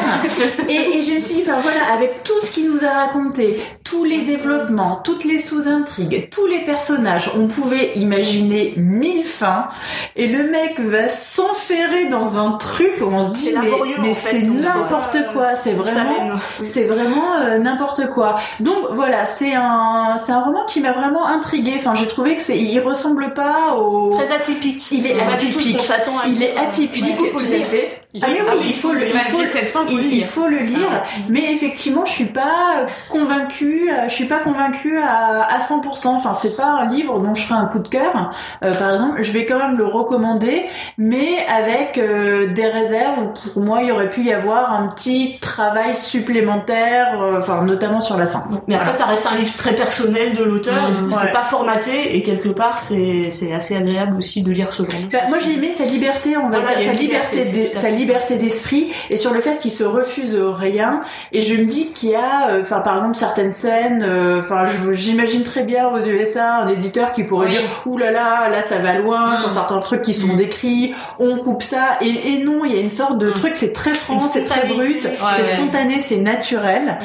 et, et je me suis dit, enfin voilà, avec tout ce qu'il nous a raconté, tous les développements, toutes les sous-intrigues, tous les personnages on pouvait imaginer mille fins, et le mec va s'enferrer dans un truc où on se dit mais, c'est n'importe quoi, c'est vraiment, <laughs> c'est vraiment euh, n'importe quoi. Donc voilà, c'est un, c'est un roman qui m'a vraiment intrigué. Enfin, j'ai trouvé que c'est, il ressemble pas au
très atypique.
Il est, atypique. il est atypique.
Du coup, faut le
ah oui, oui, il faut le, il faut, cette fin, il, il, faut le lire. Ah mais effectivement, je suis pas convaincue, euh, je suis pas convaincue à, à 100%. Enfin, c'est pas un livre dont je ferai un coup de cœur. Euh, par exemple, je vais quand même le recommander, mais avec euh, des réserves. Pour moi, il y aurait pu y avoir un petit travail supplémentaire, euh, enfin, notamment sur la fin.
Mais après, ça reste un livre très personnel de l'auteur. Mmh, c'est pas formaté et quelque part, c'est c'est assez agréable aussi de lire ce genre.
Bah, moi, j'ai aimé sa liberté, on va dire, sa liberté, sa liberté liberté d'esprit et sur le fait qu'il se refuse rien. Et je me dis qu'il y a, euh, enfin par exemple certaines scènes, euh, enfin j'imagine très bien aux USA un éditeur qui pourrait dire ouh là là, là ça va loin sur certains trucs qui sont mm. décrits, on coupe ça. Et, et non, il y a une sorte de mm. truc, c'est très franc, c'est très brut, c'est spontané, c'est naturel.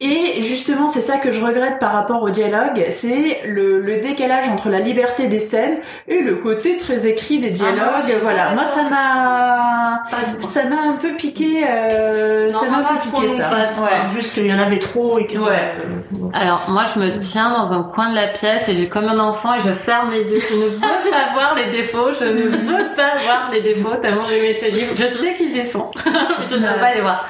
Et justement, c'est ça que je regrette par rapport au dialogue, c'est le, le, décalage entre la liberté des scènes et le côté très écrit des ah, dialogues. voilà, moi ça m'a ça m'a un peu piqué. Euh,
Non,
ça m'a
pas
un peu piqué ça. Ouais.
Juste qu'il y en avait trop et que.
Ouais.
euh,
Alors moi je me tiens dans un coin de la pièce et j'ai comme un enfant et je ferme les yeux. Je ne veux <laughs> pas voir les défauts. Je ne veux pas voir les défauts tellement j'aimais ce livre. Je sais qu'ils y sont. <laughs> je ne veux pas les voir.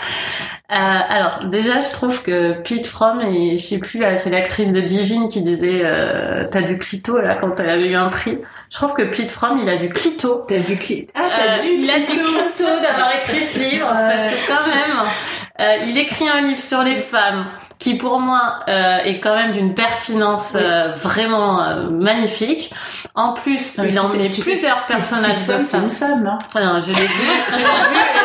Euh, alors déjà je trouve que Pete Fromm et je sais plus là, c'est l'actrice de Divine qui disait euh, t'as du clito là quand elle avait eu un prix. Je trouve que Pete Fromm il a du clito.
T'as vu cli... Ah,
Euh,
t'as du
il a du
clito.
clito d'avoir écrit ce livre parce que quand même, euh, il écrit un livre sur les femmes qui pour moi euh, est quand même d'une pertinence euh, vraiment euh, magnifique. En plus,
Ah, mais
il en
sais-
met
tu sais,
plusieurs personnages
Fromm,
de
c'est une
femmes.
femme. Hein.
Alors, je l'ai vu, je l'ai vu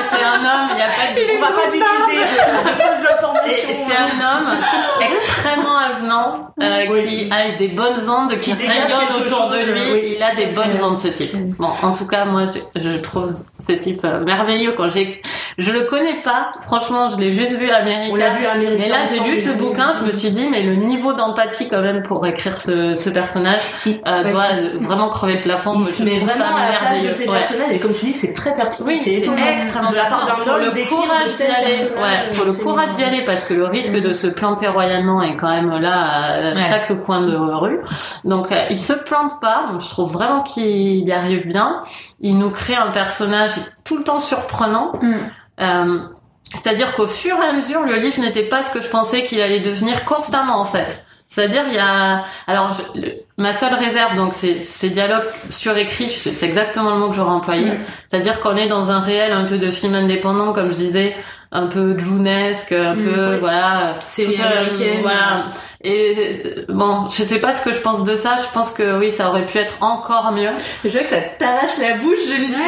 c'est un homme. Il n'y a pas de
On va pas diffuser de, fausses informations.
c'est un homme extrêmement avenant qui a des bonnes ondes, qui,
quelque
autour de lui.
oui.
Il a des
à
bonnes ondes ce type. Bon, en tout cas, moi, je, je trouve ce type merveilleux. Quand j'ai, je le connais pas. Franchement, je l'ai juste vu américain.
On l'a vu américain.
Mais là, j'ai lu ce bouquin, je me suis dit, mais le niveau d'empathie quand même pour écrire ce, ce personnage
Il-
euh,
ouais.
doit vraiment crever le plafond.
Il se met vraiment à la place de
merveilleux.
ses
Ouais.
personnages et comme tu dis, c'est très pertinent.
Oui, c'est extrêmement
de la part d'un
Faut
homme
le courage d'y aller. faut le courage d'y aller parce que le risque de se planter royalement est quand même là à chaque coin de rue. Donc euh, il se plante pas. Donc, je trouve vraiment qu'il y arrive bien. Il nous crée un personnage tout le temps surprenant.
Mm.
Euh, c'est-à-dire qu'au fur et à mesure, le livre n'était pas ce que je pensais qu'il allait devenir constamment en fait. C'est-à-dire il y a alors je- le- ma seule réserve donc c'est ces dialogues surécrits, c'est exactement le mot que j'aurais employé. C'est-à-dire qu'on est dans un réel un peu de film indépendant comme je disais, un peu Junesque, un
Mm,
peu
oui.
voilà,
Série
euh,
américaine.
voilà. Et bon, je sais pas ce que je pense de ça. Je pense que oui, ça aurait pu être encore mieux.
Je vois que ça t'arrache la bouche, je lui dis.
Non,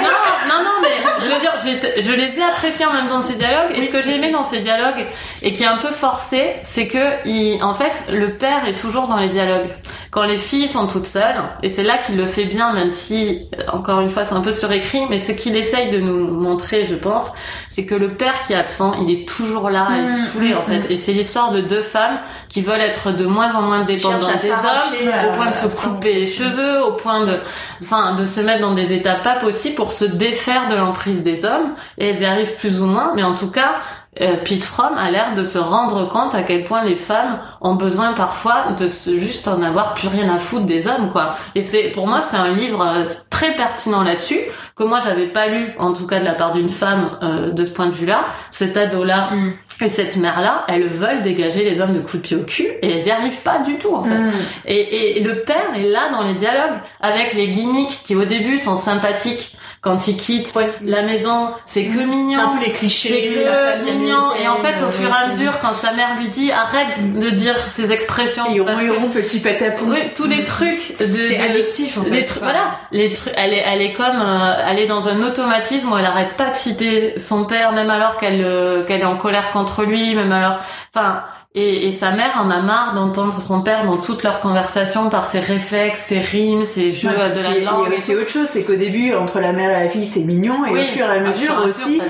non, non, mais je veux dire, je les ai appréciés en même temps ces dialogues. Et ce que j'ai aimé dans ces dialogues et qui est un peu forcé, c'est que, il, en fait, le père est toujours dans les dialogues. Quand les filles sont toutes seules, et c'est là qu'il le fait bien, même si, euh, encore une fois, c'est un peu surécrit, mais ce qu'il essaye de nous montrer, je pense, c'est que le père qui est absent, il est toujours là à
Mm,
saouler, en
mm,
fait. Et c'est l'histoire de deux femmes qui veulent être de moins en moins
à
des hommes, au point de se couper les cheveux, au point de, enfin, de se mettre dans des états pas possibles pour se défaire de l'emprise des hommes. Et elles y arrivent plus ou moins, mais en tout cas, euh, Pete Fromm a l'air de se rendre compte à quel point les femmes ont besoin parfois de se juste en avoir plus rien à foutre des hommes, quoi. Et c'est, pour moi, c'est un livre euh, très pertinent là-dessus, que moi j'avais pas lu, en tout cas de la part d'une femme, euh, de ce point de vue-là. Cet ado-là
Mm.
et cette mère-là, elles veulent dégager les hommes de coups de pied au cul, et elles y arrivent pas du tout, en fait.
Mm.
Et, et le père est là dans les dialogues avec les gimmicks qui au début sont sympathiques quand il quitte la maison, c'est que mignon.
C'est un peu les clichés.
C'est que mignon. Et en fait,
américaine,
au fur et à mesure, quand sa mère lui dit arrête de dire ces expressions,
Et
parce que-
ron, petit patapou.
oui, tous les trucs de,
C'est
de-
addictif en fait.
les trucs, voilà, les trucs, elle est, elle est comme, euh, elle est dans un automatisme où elle arrête pas de citer son père, même alors qu'elle, euh, qu'elle est en colère contre lui, même alors, enfin, et, et sa mère en a marre d'entendre son père dans toutes leurs conversations par ses réflexes, ses rimes, ses jeux
Ouais,
de la
et- et
langue.
A aussi autre chose, c'est qu'au début, entre la mère et la fille, c'est mignon, et
Oui,
au fur et à mesure
et à
aussi,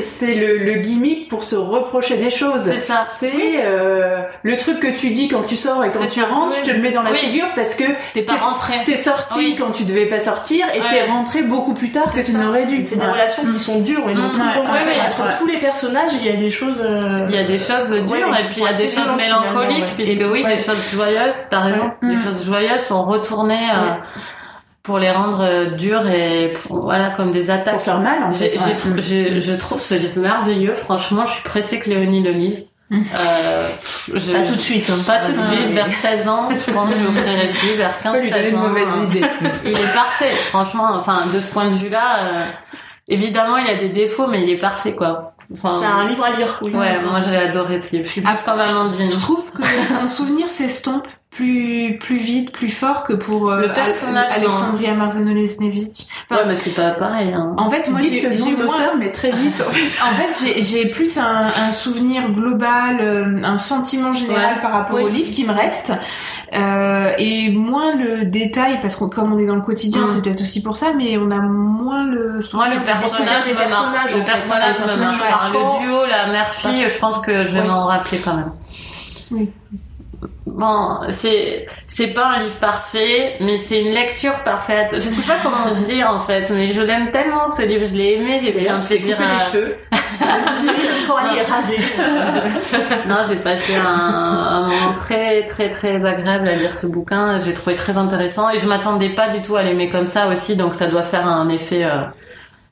c'est le, le gimmick pour se reprocher des choses.
C'est ça.
C'est euh, le truc que tu dis quand tu sors et quand tu
ça,
rentres,
oui.
je te le mets dans la
Oui.
figure parce que
T'es pas rentré.
t'es sorti
Oui.
quand tu devais pas sortir et
Ouais.
t'es rentré beaucoup plus tard que tu ne l'aurais dû.
C'est des relations qui sont dures et donc
Mm.
entre
ouais.
tous les personnages, il y a des choses. euh,
Il y a des choses dures
Ouais,
et puis il y a des choses mélancoliques puisque
Et-
oui,
ouais.
des choses joyeuses, t'as raison.
Ouais.
Des
Mm.
choses joyeuses sont retournées euh, pour les rendre euh, dures et pour- voilà comme des attaques.
Pour faire mal, en fait. ouais.
trou- j'ai- je trouve ce livre merveilleux. Franchement, je suis pressée que Léonie le lise. Euh, je-
Pas tout de suite. hein.
Pas tout de suite, vers 16 ans, je pense que je m'offrirai ce livre, vers
On peut lui donner
15-16
de
ans.
mauvaises idées. <laughs>
Il est parfait, franchement. Enfin, de ce point de vue-là, euh, évidemment, il a des défauts, mais il est parfait, quoi. Enfin,
C'est un livre à lire. Oui.
Ouais, moi j'ai adoré ce livre. Je suis plus
Ah,
comme Amandine.
Je trouve que son souvenir s'estompe plus plus vite, plus fort que pour euh,
Le personnage,
Al- Alexandria Marzano-Lesnevich. Enfin,
ouais, mais c'est pas pareil. Hein.
en fait, moi j'ai
le nom de
moins
l'auteur, mais très vite. En fait. <laughs>
J'ai- plus un, un souvenir global, euh, un sentiment général
Ouais.
par rapport
Oui.
au livre qui me reste, euh, et moins le détail parce que comme on est dans le quotidien,
Mm.
c'est peut-être aussi pour ça, mais on a moins le
Moi,
souvenir.
le personnage Le personnage
le personnage.
Le duo, la mère-fille, je pense que je vais
Ouais.
m'en rappeler quand même.
Oui.
Bon, c'est c'est pas un livre parfait, mais c'est une lecture parfaite. Je sais pas comment dire en fait, mais je l'aime tellement ce livre, je l'ai aimé, j'ai pris un plaisir à...
les cheveux.
Coralie est rasée.
non, j'ai passé un, un, moment très très très agréable à lire ce bouquin. J'ai trouvé très intéressant et je m'attendais pas du tout à l'aimer comme ça aussi, donc ça doit faire un effet. Euh,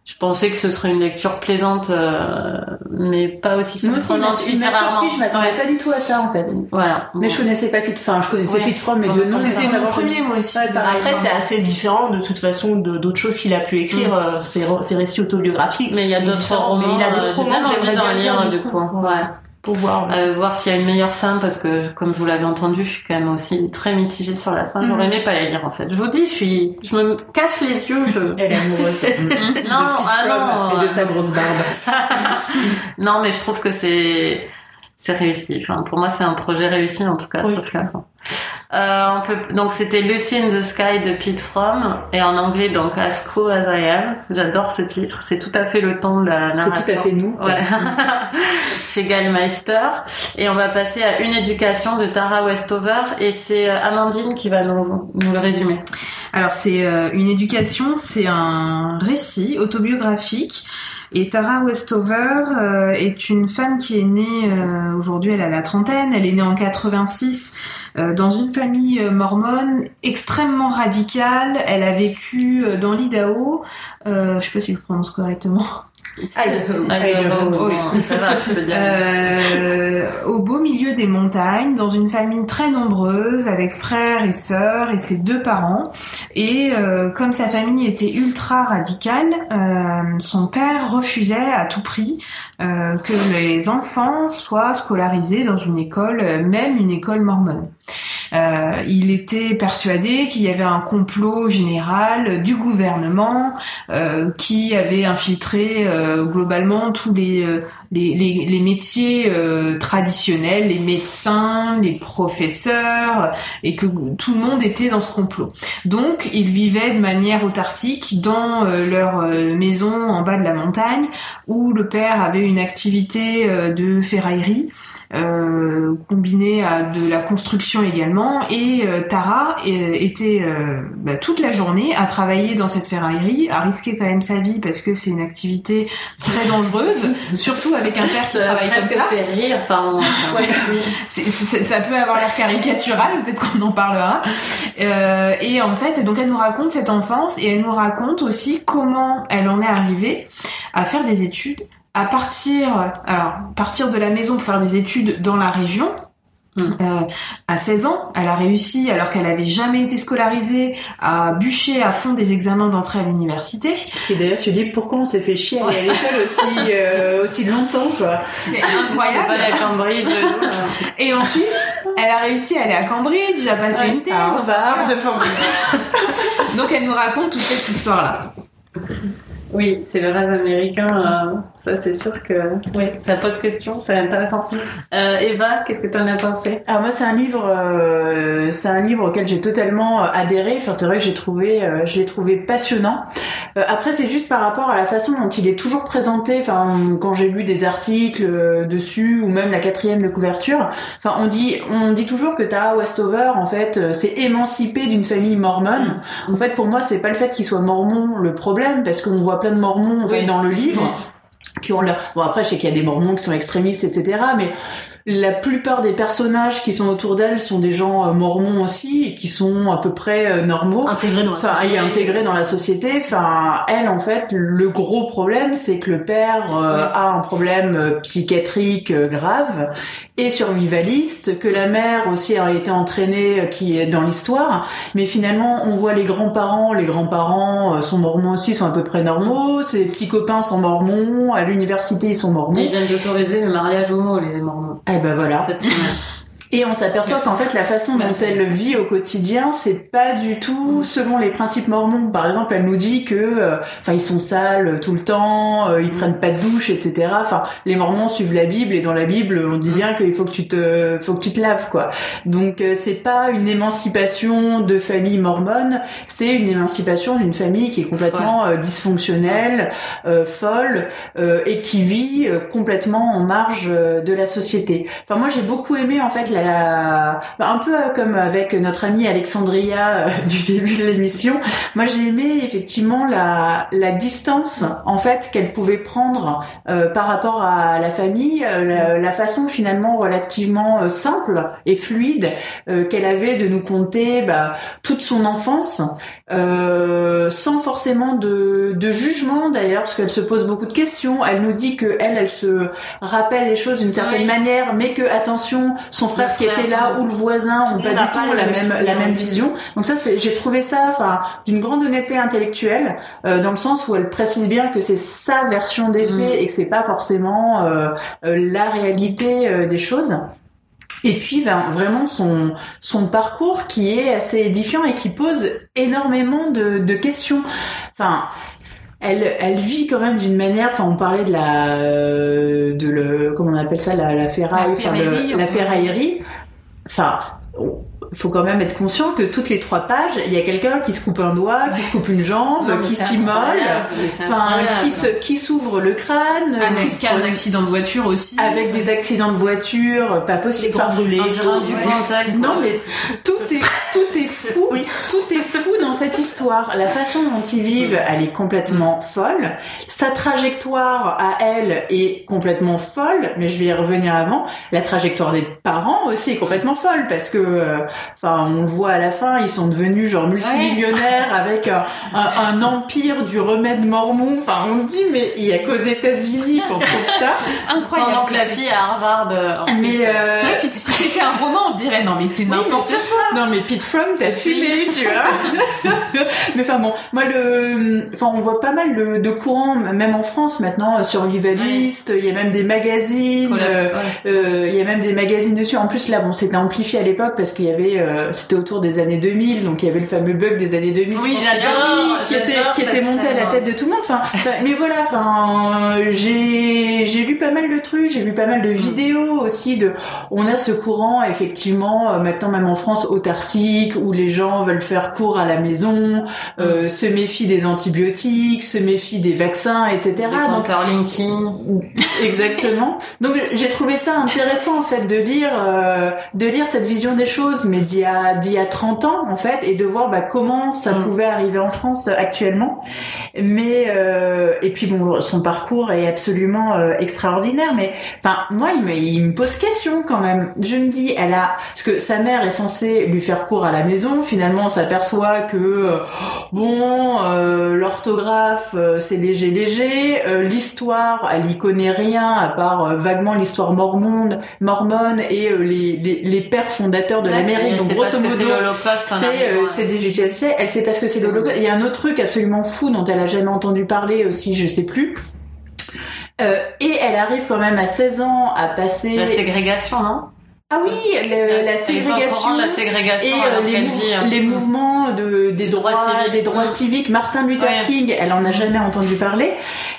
je pensais que ce serait une lecture plaisante, euh, mais pas aussi surprenante
littérairement. Je m'attendais pas du tout à ça en fait.
Voilà.
Mais je connaissais pas Pete, enfin je connaissais ouais. Pete From, mais de nom.
C'était mon premier moi aussi.
Après c'est assez différent de toute façon de d'autres choses qu'il a pu écrire, mm. ses, ses, récits autobiographiques.
Mais il y a d'autres romans.
il a d'autres romans.
J'ai d'en lire du coup. Ouais
pour voir
euh, voir s'il y a une meilleure fin parce que comme vous l'avez entendu je suis quand même aussi très mitigée sur la fin j'aurais aimé pas la lire en fait. Je vous dis je suis je me cache les yeux je <laughs>
elle est amoureuse. <laughs>
Non <laughs> ah non.
et de sa grosse barbe.
Non mais je trouve que c'est c'est réussi enfin pour moi c'est un projet réussi en tout cas
oui.
sauf la fin euh, on peut, donc c'était Lucy in the Sky de Pete From et en anglais donc As Cool as I Am. J'adore ce titre, c'est tout à fait le ton de la narration.
C'est tout à fait nous.
Ouais. <laughs> Chez Gallmeister et on va passer à Une éducation de Tara Westover et c'est Amandine qui va nous, nous le résumer.
Alors c'est euh, Une éducation, c'est un récit autobiographique et Tara Westover euh, est une femme qui est née, euh, aujourd'hui elle a la trentaine, elle est née en 86 euh, dans une famille mormone extrêmement radicale. Elle a vécu dans l'Idaho, je sais pas si je le prononce correctement.
Idaho. Idaho.
Oui. euh, au beau milieu des montagnes, dans une famille très nombreuse, avec frères et sœurs et ses deux parents. Et euh, comme sa famille était ultra radicale, euh, son père refusait à tout prix euh, que les enfants soient scolarisés dans une école, même une école mormone. Euh, il était persuadé qu'il y avait un complot général du gouvernement euh, qui avait infiltré euh, globalement tous les, les, métiers traditionnels, les médecins, les professeurs, et que tout le monde était dans ce complot. Donc, ils vivaient de manière autarcique dans leur maison en bas de la montagne, où le père avait une activité de ferraillerie. Euh, combinée à de la construction également. Et euh, Tara euh, était bah, toute la journée à travailler dans cette ferraillerie, à risquer quand même sa vie parce que c'est une activité très dangereuse, <laughs> surtout avec un père qui travaille comme ça.
fait rire. <laughs>
Ouais. ça peut avoir l'air caricatural, peut-être qu'on en parlera. Euh, et en fait, donc elle nous raconte cette enfance et elle nous raconte aussi comment elle en est arrivée à faire des études à partir, alors, partir de la maison pour faire des études dans la région. Euh, à 16 ans, elle a réussi, alors qu'elle avait jamais été scolarisée, à bûcher à fond des examens d'entrée à l'université.
Et d'ailleurs, tu dis pourquoi on s'est fait chier à aller à l'école aussi, euh, aussi longtemps, quoi.
C'est incroyable.
Pas à Cambridge.
Et ensuite, elle a réussi à aller à Cambridge, à passer
Ouais,
une thèse.
à Harvard, de. <laughs>
Donc elle nous raconte toute cette histoire-là.
Oui, c'est le rêve américain. euh, ça, c'est sûr que oui, ça pose question. C'est intéressant. Euh, Eva, qu'est-ce que tu en as pensé?
Alors moi, c'est un livre, euh, c'est un livre auquel j'ai totalement euh, adhéré. Enfin, c'est vrai que j'ai trouvé, je l'ai trouvé passionnant. Après, c'est juste par rapport à la façon dont il est toujours présenté. Enfin, quand j'ai lu des articles dessus ou même la quatrième de couverture, enfin, on dit, on dit toujours que Tara Westover, en fait, s'est émancipée d'une famille mormone. En fait, pour moi, c'est pas le fait qu'il soit mormon le problème, parce qu'on voit plein de mormons
Oui.
dans le livre. Qui ont leur... Bon après je sais qu'il y a des mormons qui sont extrémistes etc mais la plupart des personnages qui sont autour d'elle sont des gens euh, mormons aussi et qui sont à peu près euh, normaux
Intégré dans la
enfin
société.
intégrés dans la société enfin elle en fait le gros problème c'est que le père euh,
Ouais.
a un problème psychiatrique grave et survivaliste que la mère aussi a été entraînée qui est dans l'histoire mais finalement on voit les grands-parents les grands-parents sont mormons aussi sont à peu près normaux ses petits copains sont mormons à l'université ils sont mormons
Ils viennent d'autoriser le mariage homo, les mormons.
Eh ben voilà
Cette semaine.
Et on s'aperçoit qu'en fait la façon dont elle vit au quotidien, c'est pas du tout selon les principes mormons. Par exemple, elle nous dit que, euh, enfin, ils sont sales tout le temps, euh, ils
Mm.
prennent pas de douche, etc. Enfin, les mormons suivent la Bible et dans la Bible, on dit
Mm.
bien qu'il faut que tu te, faut que tu te laves, quoi. Donc euh, c'est pas une émancipation de famille mormone, c'est une émancipation d'une famille qui est complètement euh, dysfonctionnelle, euh, folle euh, et qui vit complètement en marge de la société. Enfin moi j'ai beaucoup aimé en fait la elle a bah, un peu comme avec notre amie Alexandria <laughs> du début de l'émission. Moi, j'ai aimé effectivement la la distance en fait qu'elle pouvait prendre par rapport à la famille, la, la façon finalement relativement simple et fluide qu'elle avait de nous conter bah, toute son enfance euh, sans forcément de, de jugement d'ailleurs, parce qu'elle se pose beaucoup de questions. Elle nous dit que elle, elle se rappelle les choses d'une certaine manière, mais que attention, son frère, qui était là ou le voisin ont pas du tout la même la même vision. Donc ça, j'ai trouvé ça, enfin, d'une grande honnêteté intellectuelle, euh, dans le sens où elle précise bien que c'est sa version des mm. faits et que c'est pas forcément euh, euh la réalité des choses. Et puis ben, vraiment son son parcours qui est assez édifiant et qui pose énormément de, de questions. Enfin, elle, elle vit quand même d'une manière. Enfin, on parlait de la de le comment on appelle ça la, la ferraille, la ferraillerie. la ferraillerie. Enfin, faut quand même être conscient que toutes les trois pages, il y a quelqu'un qui se coupe un doigt, qui se coupe une jambe, qui s'immole, enfin qui se qui s'ouvre le crâne,
un,
qui
a un accident de voiture aussi,
avec des accidents de voiture, pas possible,
enfin, brûlés,
tout, non mais tout est tout est fou, tout est fou dans cette histoire. La façon dont ils vivent, elle est complètement folle. Sa trajectoire à elle est complètement folle, mais je vais y revenir avant. La trajectoire des parents aussi est complètement folle parce que euh, Enfin, on le voit à la fin, ils sont devenus genre multimillionnaires avec un, empire du remède mormon. Enfin, on se dit, mais il y a qu'aux États-Unis qu'on trouve <laughs> ça.
Incroyable. Pendant que la fille à Harvard. Euh,
mais euh... c'est vrai, si, c'était un roman, on se dirait non, mais c'est n'importe quoi.
Non, mais Pete From, t'as fumé, tu vois. <laughs> mais enfin bon, moi le, enfin, on voit pas mal de, de courants, même en France maintenant, euh, survivaliste. Il y a même des magazines. Euh, il y a même des magazines dessus. En plus, là, bon, c'était amplifié à l'époque parce qu'il y avait euh, c'était autour des années 2000, donc il y avait le fameux bug des années 2000.
Oui, j'adore.
Qui était, qui était monté à la tête de tout le monde. Enfin, mais voilà, enfin, j'ai, j'ai lu pas mal de trucs, j'ai vu pas mal de vidéos aussi de, on a ce courant, effectivement, euh, maintenant même en France, autarcique, où les gens veulent faire cours à la maison, euh, mm. se méfient des antibiotiques, se méfient des vaccins, etc.
donc, <laughs>
Exactement. Donc, j'ai trouvé ça intéressant, en fait, de lire, de lire cette vision des choses mais d'il y a d'il y a 30 ans en fait et de voir bah, comment ça mm. pouvait arriver en France actuellement. Mais euh, et puis bon son parcours est absolument euh, extraordinaire. Mais enfin moi il me, il me pose question quand même. Je me dis elle a parce que sa mère est censée lui faire cours à la maison. Finalement on s'aperçoit que euh, bon l'orthographe c'est léger léger. L'histoire elle y connaît rien à part vaguement l'histoire mormone mormone et les, les, les pères fondateurs de l'Amérique. Donc grosso modo, c'est 18e siècle. Elle sait pas ce que c'est l'Holocauste. Il y a un autre truc absolument fou dont elle a jamais entendu parler aussi, je sais plus. Euh, et elle arrive quand même à 16 ans à passer...
La ségrégation, non?
Ah oui, la, ségrégation,
la ségrégation
et euh, les, les, mouvements de, des droits, civiques. des droits civiques. Martin Luther King, elle en a jamais entendu parler.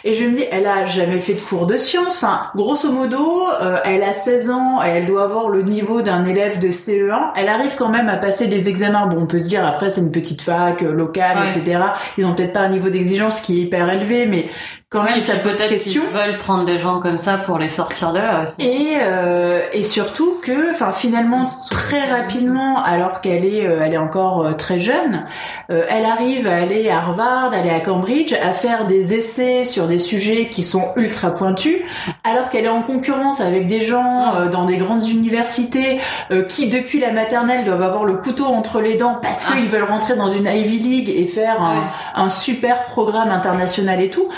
Et je me dis, elle a jamais fait de cours de sciences. Enfin, grosso modo, euh, elle a 16 ans et elle doit avoir le niveau d'un élève de CE1. Elle arrive quand même à passer des examens. Bon, on peut se dire après c'est une petite fac euh, locale, etc. Ils ont peut-être pas un niveau d'exigence qui est hyper élevé, mais quand même ça pose question.
Ils veulent prendre des gens comme ça pour les sortir de là aussi.
Et euh, et surtout que, enfin finalement très rapidement, alors qu'elle est euh, elle est encore euh, très jeune, euh, elle arrive à aller à Harvard, aller à Cambridge, à faire des essais sur des sujets qui sont ultra pointus, alors qu'elle est en concurrence avec des gens dans des grandes universités qui depuis la maternelle doivent avoir le couteau entre les dents parce ah. qu'ils veulent rentrer dans une Ivy League et faire un, un super programme international et tout.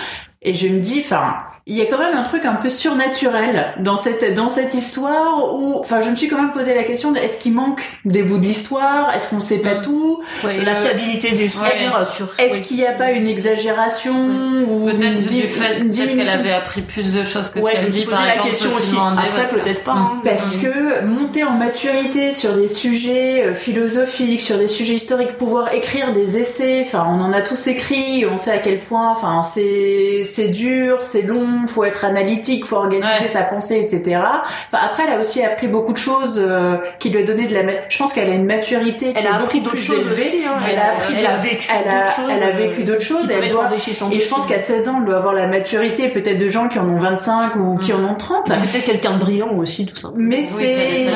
Et je me dis, enfin, il y a quand même un truc un peu surnaturel dans cette dans cette histoire où enfin je me suis quand même posé la question de est-ce qu'il manque des bouts d'histoire? Est-ce qu'on sait pas mm. tout?
Ouais, la fiabilité des souvenirs
sur est-ce qu'il n'y a pas une exagération ou
peut-être du fait peut-être qu'elle avait appris plus de choses que ce qu'elle dit par
la question aussi. après peut-être pas hein.
parce que monter en maturité sur des sujets euh, philosophiques sur des sujets historiques pouvoir écrire des essais enfin on en a tous écrit on sait à quel point enfin c'est c'est dur c'est long faut être analytique, faut organiser sa pensée, etc. Enfin après, elle a aussi appris beaucoup de choses euh, qui lui a donné de la. Je pense qu'elle a une maturité.
Elle a appris d'autres choses aussi. Hein.
Elle, a appris. Elle a vécu. Elle a, choses, elle a vécu d'autres choses. Elle doit. Et je pense qu'à 16 ans, elle doit avoir la maturité peut-être de gens qui en ont 25 ou qui en ont 30.
C'est peut-être quelqu'un de brillant aussi, tout ça.
Mais c'est.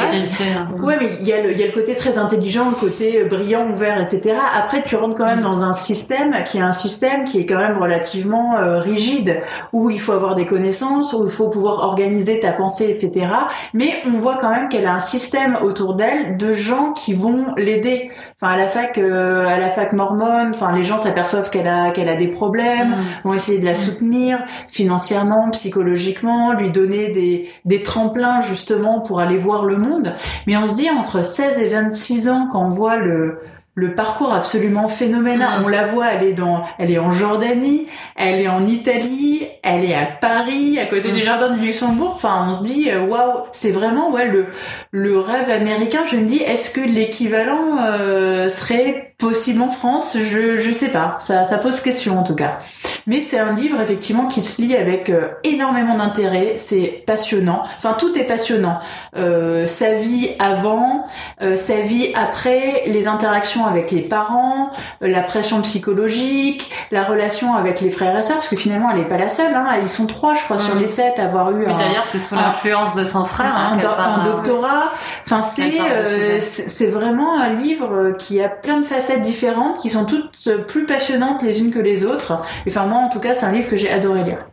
Ouais, mais il y a le il y a le côté très intelligent, le côté brillant, ouvert, etc. Après, tu rentres quand même dans un système qui est un système qui est quand même relativement euh, rigide, où il faut avoir des connaissances, où il faut pouvoir organiser ta pensée, etc. Mais on voit quand même qu'elle a un système autour d'elle de gens qui vont l'aider. Enfin, à la fac, euh, à la fac mormone, enfin, les gens s'aperçoivent qu'elle a qu'elle a des problèmes, mm. vont essayer de la soutenir financièrement, psychologiquement, lui donner des des tremplins justement pour aller voir le monde. Mais on se dit entre 16 et 26 ans, quand on voit le le parcours absolument phénoménal. Mm. On la voit, elle est dans, elle est en Jordanie, elle est en Italie, elle est à Paris, à côté des mm. jardins du Luxembourg. Enfin, on se dit, euh, waouh, c'est vraiment ouais le le rêve américain. Je me dis, est-ce que l'équivalent euh, serait possible en France Je je sais pas. Ça ça pose question en tout cas. Mais c'est un livre effectivement qui se lit avec euh, énormément d'intérêt. C'est passionnant. Enfin, tout est passionnant. sa vie avant, sa vie après, les interactions avec les parents, euh, la pression psychologique, la relation avec les frères et sœurs, parce que finalement elle n'est pas la seule. Hein. Ils sont trois, je crois, sur mm. les sept à avoir eu.
D'ailleurs, c'est sous l'influence de son frère.
Un, hein, doctorat. Enfin, c'est euh, c'est vraiment un livre qui a plein de facettes différentes, qui sont toutes plus passionnantes les unes que les autres. Enfin, moi, en tout cas, c'est un livre que j'ai adoré lire.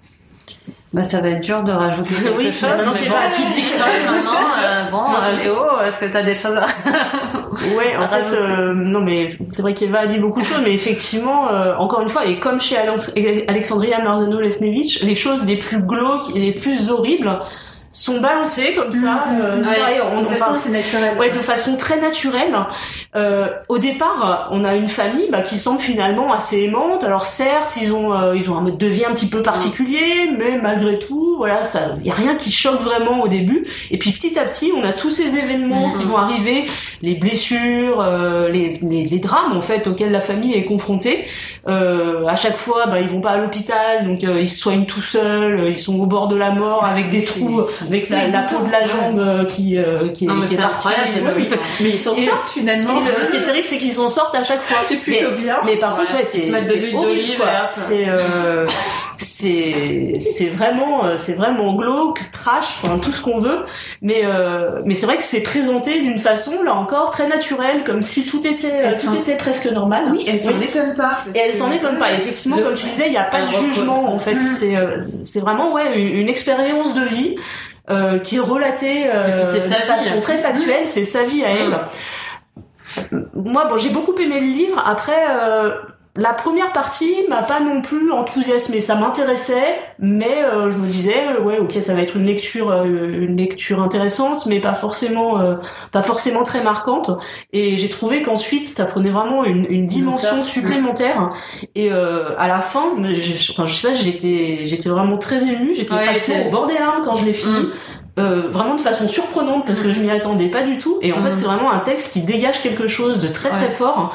Bah, ça va être dur de rajouter <laughs> quelque oui, chose. Maintenant, <laughs> maintenant. Euh, bon, euh, Léo, est-ce que tu as des choses à <laughs>
Ouais, en fait, euh, non, mais c'est vrai qu'Eva a dit beaucoup de choses, mais effectivement, euh, encore une fois, et comme chez Alexandria Marzano-Lesnevich, les choses les plus glauques et les plus horribles sont balancés comme ça.
Mmh, euh, ouais, on, de façon, c'est naturel.
Ouais, de façon très naturelle. Euh, au départ, on a une famille bah, qui semble finalement assez aimante. Alors certes, ils ont euh, ils ont un mode de vie un petit peu particulier, mais malgré tout, voilà, ça, y a rien qui choque vraiment au début. Et puis petit à petit, on a tous ces événements qui mmh. vont arriver, les blessures, euh, les, les, les, drames en fait auxquels la famille est confrontée. Euh, à chaque fois, bah, ils vont pas à l'hôpital, donc ils se soignent tout seuls, ils sont au bord de la mort avec des trous avec la, peau de la jambe euh, qui, euh, qui, est, qui est partie.
mais ils s'en sortent finalement.
ce qui est terrible, c'est qu'ils s'en sortent à chaque fois. <laughs>
C'est plutôt
mais,
bien.
Mais par contre, ouais, c'est horrible. C'est euh, c'est c'est vraiment euh, c'est vraiment glauque, trash, enfin tout ce qu'on veut. Mais euh, mais c'est vrai que c'est présenté d'une façon là encore très naturelle, comme si tout était tout était presque normal.
Oui, elle s'en étonne pas.
Et elle s'en étonne pas. Effectivement, comme tu disais, il y a pas de jugement en fait. Mm. C'est c'est vraiment ouais une expérience de vie. Euh, qui est relatée euh, de façon très factuelle, c'est sa vie à elle. Mm. Moi, bon, j'ai beaucoup aimé le livre. Après, euh, la première partie m'a pas non plus enthousiasmé. Ça m'intéressait, mais euh, je me disais, euh, ouais, ok, ça va être une lecture, euh, une lecture intéressante, mais pas forcément, pas forcément très marquante. Et j'ai trouvé qu'ensuite, ça prenait vraiment une, une dimension supplémentaire. Et à la fin, je, enfin, je sais pas, j'étais, j'étais vraiment très émue. J'étais presque au bord des larmes quand je l'ai fini. Mm. Euh, vraiment de façon surprenante parce que je m'y attendais pas du tout et en fait mm. c'est vraiment un texte qui dégage quelque chose de très très fort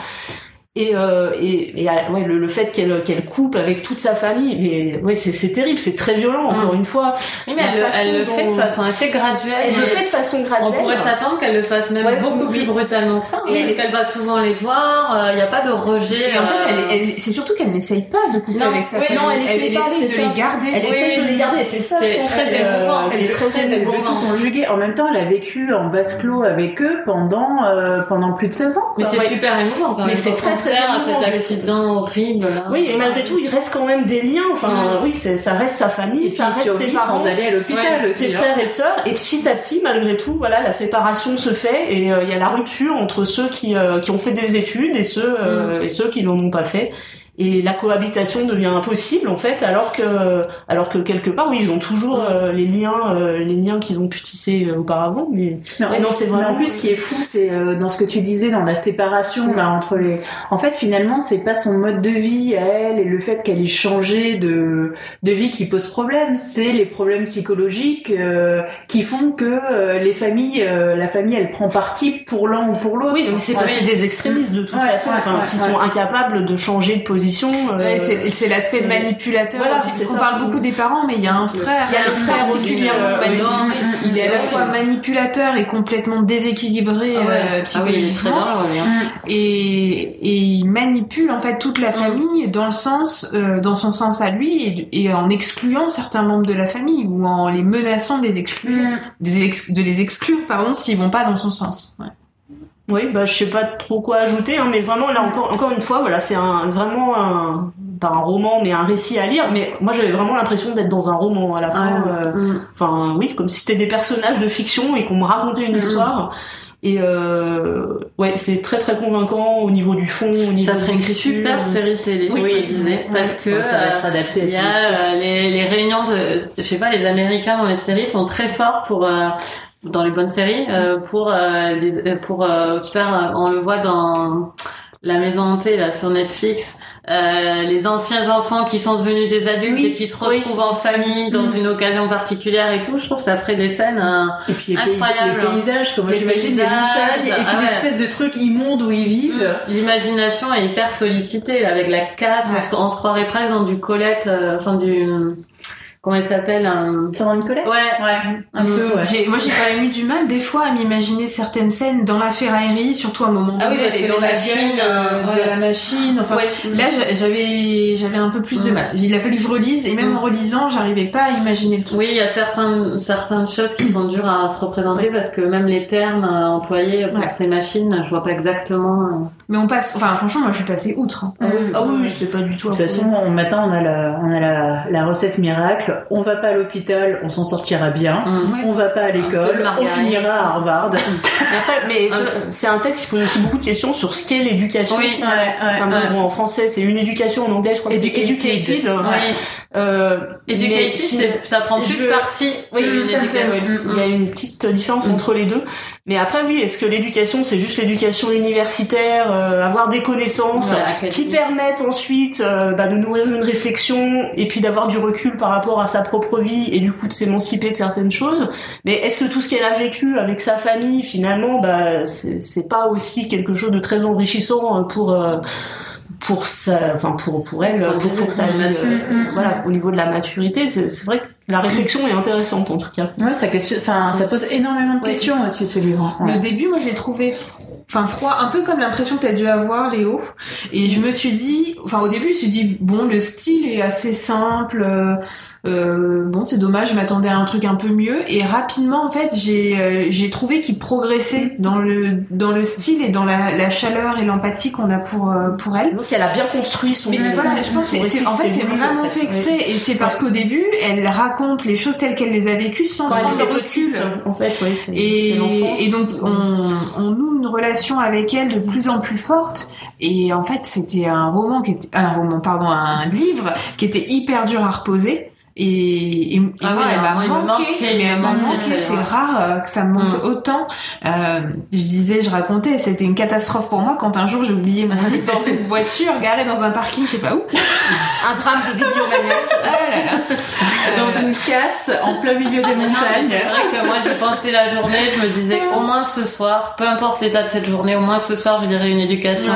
et, euh, et, et ouais, le, le fait qu'elle qu'elle coupe avec toute sa famille mais ouais c'est c'est terrible c'est très violent encore mm. une fois.
Oui, mais elle, elle, le fait de façon assez graduelle
elle le fait de façon graduelle.
on pourrait s'attendre qu'elle le fasse même beaucoup plus brutalement que ça et qu'elle va souvent les voir il euh, n'y a pas de rejet
en fait elle, elle c'est surtout qu'elle n'essaye pas de couper avec sa famille.
non elle, essaye, pas,
de les garder.
elle essaye de les garder c'est ça je pense.
très émouvant
elle est très émouvant tout conjuguer en même temps elle a vécu en vase clos avec eux pendant euh, pendant plus de 16 ans
mais c'est super émouvant quand même
mais c'est très très émouvant
accident horrible. Là.
Oui, et malgré tout, il reste quand même des liens. Enfin, oui, ça reste sa famille, et ça reste ses parents,
sans aller à l'hôpital,
ses hein. frères et sœurs. Et petit à petit, malgré tout, voilà, la séparation se fait et euh, il y a la rupture entre ceux qui euh, qui ont fait des études et ceux euh, mm. et ceux qui n'en ont pas fait et la cohabitation devient impossible en fait alors que alors que quelque part oui ils ont toujours euh, les liens euh, les liens qu'ils ont pu tisser euh, auparavant mais
non, c'est vraiment en plus ce qui est fou c'est dans ce que tu disais dans la séparation là entre les en fait finalement c'est pas son mode de vie elle et le fait qu'elle ait changé de de vie qui pose problème. C'est les problèmes psychologiques qui font que les familles la famille elle prend parti pour l'un ou pour l'autre.
Oui donc c'est ouais. des extrémistes de toute façon enfin qui sont incapables de changer de position position.
Ouais, c'est l'aspect manipulateur
Voilà,
aussi, parce qu'on parle beaucoup des parents, mais il y a un frère,
Il y a le
qui est
frère
particulièrement
euh,
mani-
oui.
il est à la fois manipulateur et complètement déséquilibré
Ah
euh,
Ah
psychologiquement. et, il manipule en fait toute la
Mm.
famille dans le sens euh, dans son sens à lui et, en excluant certains membres de la famille ou en les menaçant de les exclure
Mm.
de les, ex- de les exclure pardon s'ils vont pas dans son sens ouais.
Oui, bah je sais pas trop quoi ajouter, hein, mais vraiment là encore encore une fois, voilà, c'est un vraiment un pas un roman, mais un récit à lire. Mais moi j'avais vraiment l'impression d'être dans un roman à la fin. Euh,
mm.
Enfin oui, comme si c'était des personnages de fiction et qu'on me racontait une histoire. Et euh, ouais, c'est très très convaincant au niveau du fond, au niveau
Ça
de
ferait une super série télé,
Oui.
je disais, parce que
Bon, ça va
euh,
être adapté.
il y a euh, les, les réunions de, je sais pas, les Américains dans les séries sont très forts pour euh, dans les bonnes séries euh, pour euh, les- pour euh, faire, euh, on le voit dans la maison hantée là sur Netflix, euh, les anciens enfants qui sont devenus des adultes
Oui,
et qui se retrouvent en famille dans
Mm.
une occasion particulière et tout. Je trouve que ça ferait des scènes. euh,
Et puis les, pays-
Incroyable.
les paysages, comme j'imagine les
paysages,
montagnes et puis
ah ouais.
l'espèce de trucs immondes où ils vivent.
L'imagination est hyper sollicitée là, avec la casse.
Ouais.
On, se, on se croirait presque dans du Colette, euh, enfin du comment elle s'appelle un...
Une colère
Ouais.
Ouais, un peu, ouais.
J'ai- moi j'ai quand même eu du mal des fois à m'imaginer certaines scènes dans la ferraillerie surtout à un moment
Ah oui,
donné
parce
elle est
que
dans la
machines,
gueule euh,
euh, ouais.
de la machine enfin
Ouais.
là j'a- j'avais j'avais un peu plus de
Mm.
mal il a fallu que je relise et même
Mm.
en relisant j'arrivais pas à imaginer le truc
Oui, il y a certaines certaines choses qui sont dures à se représenter parce que même les termes euh, employés pour
Ouais.
ces machines, je vois pas exactement.
mais on passe enfin franchement moi je suis passée outre hein.
Ah oui, ah oui, c'est pas du tout.
De toute façon, on- maintenant on a la, on a la, la recette miracle. On va pas à l'hôpital, on s'en sortira bien.
Mm.
Ouais.
On va pas à l'école, on finira à Harvard. <laughs>
Mais après, mais
Un
c'est- un texte qui pose aussi beaucoup de questions sur ce qu'est l'éducation.
Oui.
Ouais, ouais,
Enfin, bon,
ouais.
bon, en français, c'est une éducation. En anglais, je crois que c'est
Educated.
Oui.
Euh,
Educated,
mais
c'est- ça prend plus
je-
partie.
Oui, tout à fait.
Mm,
Il y a une petite différence entre les deux. Mais après, oui, est-ce que l'éducation, c'est juste l'éducation universitaire, euh, avoir des connaissances qui
académique.
permettent ensuite euh, bah, de nourrir une réflexion et puis d'avoir du recul par rapport à sa propre vie et du coup de s'émanciper de certaines choses. Mais est-ce que tout ce qu'elle a vécu avec sa famille, finalement, bah, c'est pas aussi quelque chose de très enrichissant euh, pour euh, pour sa, enfin pour pour elle, pour, pour sa vie, euh, voilà, au niveau de la maturité, c'est c'est vrai que la réflexion est intéressante en tout cas.
Ouais, ça, question, enfin, ça pose énormément de
Ouais.
questions aussi ce livre. Ouais.
Le début, moi, je l'ai trouvé enfin froid, un peu comme l'impression que t'as dû avoir, Léo. Et je me suis dit, enfin au début, je me suis dit bon, le style est assez simple. euh, euh, bon, c'est dommage, je m'attendais à un truc un peu mieux. Et rapidement, en fait, j'ai euh, j'ai trouvé qu'il progressait dans le dans le style et dans la, la chaleur et l'empathie qu'on a pour euh, pour elle.
Je pense qu'elle a bien construit son.
Mais voilà, je pense que c'est- en fait, c'est vraiment fait exprès. Et c'est parce qu'au début, elle raconte les choses telles qu'elle les a vécues sans
Quand
prendre de recul.
en fait, ouais, c'est
Et, et donc on, on noue une relation avec elle de plus en plus forte. Et en fait, c'était un roman qui était un roman, pardon, un livre qui était hyper dur à reposer. Et, et, et
Ah
moi,
oui,
elle m'a manqué,
manquait,
mais elle m'a manqué. C'est rare euh, que ça me manque
Mm.
autant. Euh, je disais, je racontais, c'était une catastrophe pour moi quand un jour j'ai oublié mon livre dans une voiture garée dans un parking, je sais pas où. <laughs>
un drame de bibliomaniaque. <laughs>
Ah là là.
Dans une casse en plein milieu des montagnes.
C'est vrai que moi, je pensais la journée, je me disais au moins ce soir, peu importe l'état de cette journée, au moins ce soir, je dirais une éducation.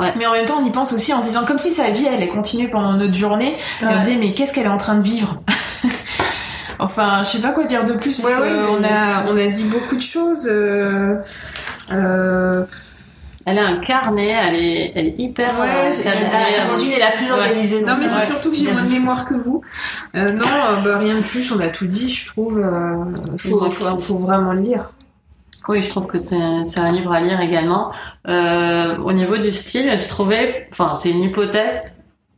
Ouais.
Mais en même temps, on y pense aussi en se disant, comme si sa vie allait continuer pendant notre journée. Et on se disait, mais qu'est-ce qu'elle est en train de vivre? <laughs> Enfin, je sais pas quoi dire de plus parce
Ouais,
qu'on a on a dit beaucoup de choses. Euh, euh,
Elle a un carnet, elle est, elle est hyper.
Ouais,
euh,
Elle est la plus organisée.
Non, mais c'est
Ouais.
surtout que j'ai moins de mémoire que vous. Euh, non, bah, rien de plus. On a tout dit, je trouve. Euh, faut, faut, faut vraiment le lire.
Oui, je trouve que c'est c'est un livre à lire également. Euh, au niveau du style, je trouvais, enfin, c'est une hypothèse.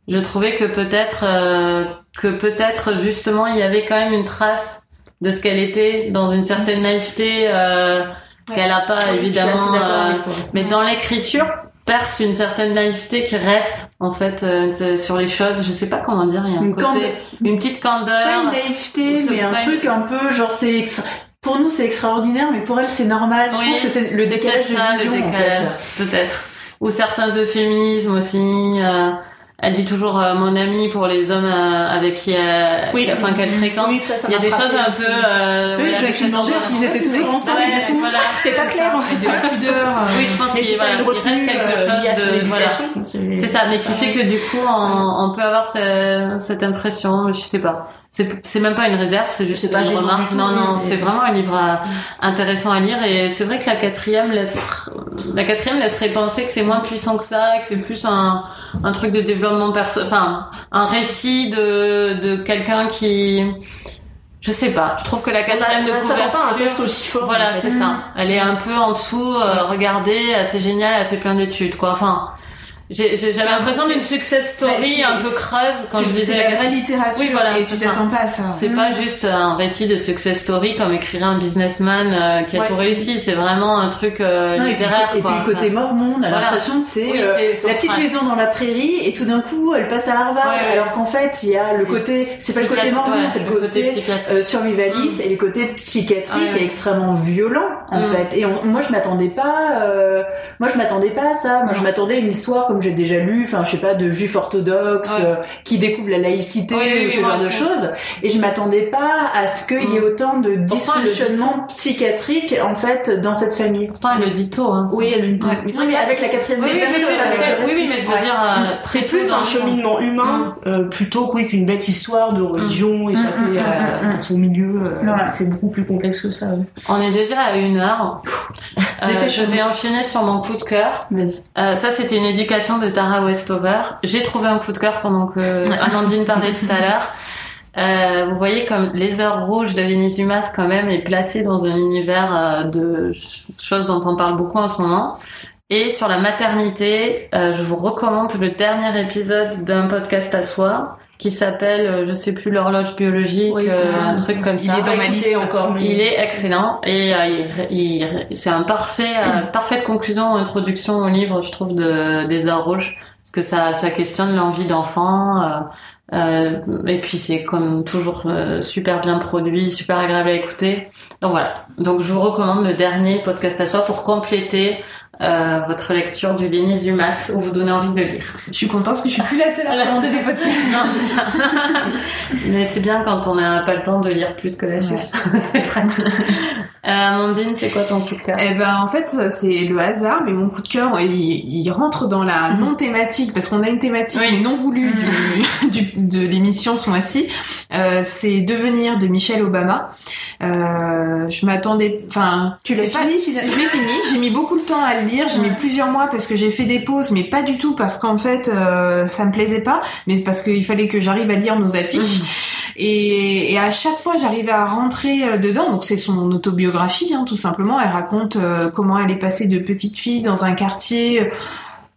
Je trouvais que peut-être, euh, que peut-être justement, il y avait quand même une trace de ce qu'elle était dans une certaine naïveté euh, qu'elle a pas évidemment.
Suis assez d'accord
euh, mais dans l'écriture perce une certaine naïveté qui reste en fait euh, sur les choses. Je sais pas comment dire. Il y a un
Une
côté, une petite candeur.
Pas une naïveté, mais un truc un peu genre c'est. Pour nous c'est extraordinaire, mais pour elle c'est normal.
Oui,
je pense que c'est le décalage
ça,
de vision
le
en
décalage,
fait.
peut-être. Ou certains euphémismes aussi. euh, elle dit toujours euh, mon ami pour les hommes euh, avec qui elle,
Oui.
enfin qu'elle fréquente.
Oui, ça, ça
Il y a des
frappé
choses un peu. Euh,
Oui,
voilà,
je me
cette ambiance.
s'ils étaient toujours ensemble.
Ouais,
du coup.
voilà. <laughs>
C'était pas clair.
Et de la pudeur. euh,
Oui, je pense qu'il
ça,
voilà,
une
il reste quelque
euh,
chose de voilà. C'est ça, mais qui fait que du coup, on, on peut avoir ce- cette impression, je sais pas. C'est c'est même pas une réserve, c'est juste
C'est pas
une remarque. non, non,
c'est-
vraiment un livre euh, intéressant à lire et c'est vrai que la quatrième laisse, la quatrième laisserait penser que c'est moins puissant que ça, que c'est plus un, un truc de développement perso, enfin, un récit de, de quelqu'un qui, je sais pas. Je trouve que la quatrième de
ça pas un texte
couverture,
aussi fort.
voilà,
en fait.
c'est ça. Elle est un peu en dessous. euh, regardez, c'est génial. Elle a fait plein d'études, quoi. Enfin, j'ai l'impression d'une success story un peu creuse quand je disais
c'est
la
vraie littérature.
Oui, voilà,
et tu t'attends pas à ça.
C'est pas juste un récit de success story comme écrirait un businessman euh, qui a
Ouais.
tout réussi. C'est vraiment un truc euh,
Non, et puis,
littéraire,
et puis le côté mormon, on a l'impression que c'est euh, la petite maison dans la prairie et tout d'un coup elle passe à Harvard
Ouais,
alors qu'en fait il y a le côté c'est pas le côté mormon
ouais,
c'est le côté, survivaliste
Mm.
et le côté psychiatrique extrêmement violent en
Mm.
fait et moi je m'attendais pas moi je m'attendais pas à ça moi je m'attendais à une histoire comme j'ai déjà lu enfin je sais pas de juifs orthodoxes
Ouais.
euh, qui découvrent la laïcité
Oui, oui,
ou ce genre de choses et je m'attendais pas à ce qu'il y ait
Mm.
autant de
Pourtant, elle le dit
dysfonctionnement psychiatrique en fait dans cette famille
Pourtant, elle le dit tôt. Hein.
Oui, elle le dit.
Ouais.
Mais
oui, mais avec la quatrième
Oui, oui, mais je veux
Ouais.
dire, euh,
C'est
très
plus un cheminement humain euh, plutôt qu'une bête histoire de religion échappée
mm,
à,
mm, mm.
à son milieu. euh,
Ouais.
C'est beaucoup plus complexe que ça. ouais.
On est déjà à une heure. Je vais enchaîner sur mon coup de cœur. Ça, c'était une éducation de Tara Westover. J'ai trouvé un coup de cœur pendant que Amandine parlait tout à l'heure. <laughs> Euh, vous voyez comme les heures rouges de Lénis Dumas quand même est placé dans un univers euh, de ch- choses dont on parle beaucoup en ce moment. Et sur la maternité, euh, je vous recommande le dernier épisode d'un podcast à soi qui s'appelle, euh, je sais plus, l'horloge biologique,
Oui,
euh, un
comme
truc
ça.
comme
Il
ça.
est dans ma liste.
encore. mais-
Il est excellent et euh, il, il- c'est un parfait, euh, <clears throat> parfaite conclusion, introduction au livre, je trouve, de, des heures rouges, parce que ça, ça questionne l'envie d'enfant. euh, euh, et puis c'est comme toujours euh, super bien produit, super agréable à écouter. Donc voilà. Donc je vous recommande le dernier podcast à soi pour compléter euh, votre lecture du Lénis Dumas où vous donnez envie de le lire.
Je suis contente parce que je suis plus la seule à recommander des podcasts. <laughs>
Non, c'est ça. <laughs> Mais c'est bien quand on n'a pas le temps de lire plus que la fiche. <laughs> c'est pratique. Euh, Amandine, c'est quoi ton coup de cœur?
Eh ben en fait c'est le hasard, mais mon coup de cœur il, il rentre dans la non thématique parce qu'on a une thématique
Oui.
mais non voulue du, du- de l'émission ce mois-ci. Euh, c'est devenir de Michelle Obama. Euh, je m'attendais, enfin
Tu l'as fini finalement?
Je l'ai fini, j'ai mis beaucoup de temps à le lire, j'ai mis plusieurs mois parce que j'ai fait des pauses, mais pas du tout parce qu'en fait euh, ça me plaisait pas, mais parce qu'il fallait que j'arrive à lire nos affiches. Et, et à chaque fois j'arrivais à rentrer euh, dedans, donc c'est son autobiographie hein, tout simplement, elle raconte euh, comment elle est passée de petite fille dans un quartier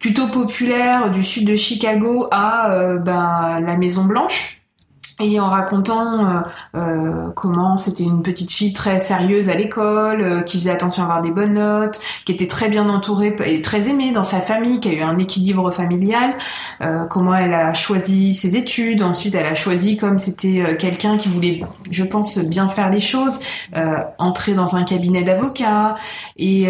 plutôt populaire du sud de Chicago à euh, ben, la Maison Blanche et en racontant euh, euh, comment c'était une petite fille très sérieuse à l'école, euh, qui faisait attention à avoir des bonnes notes, qui était très bien entourée et très aimée dans sa famille, qui a eu un équilibre familial, euh, comment elle a choisi ses études, ensuite elle a choisi comme c'était euh, quelqu'un qui voulait, je pense, bien faire les choses, euh, entrer dans un cabinet d'avocat. Et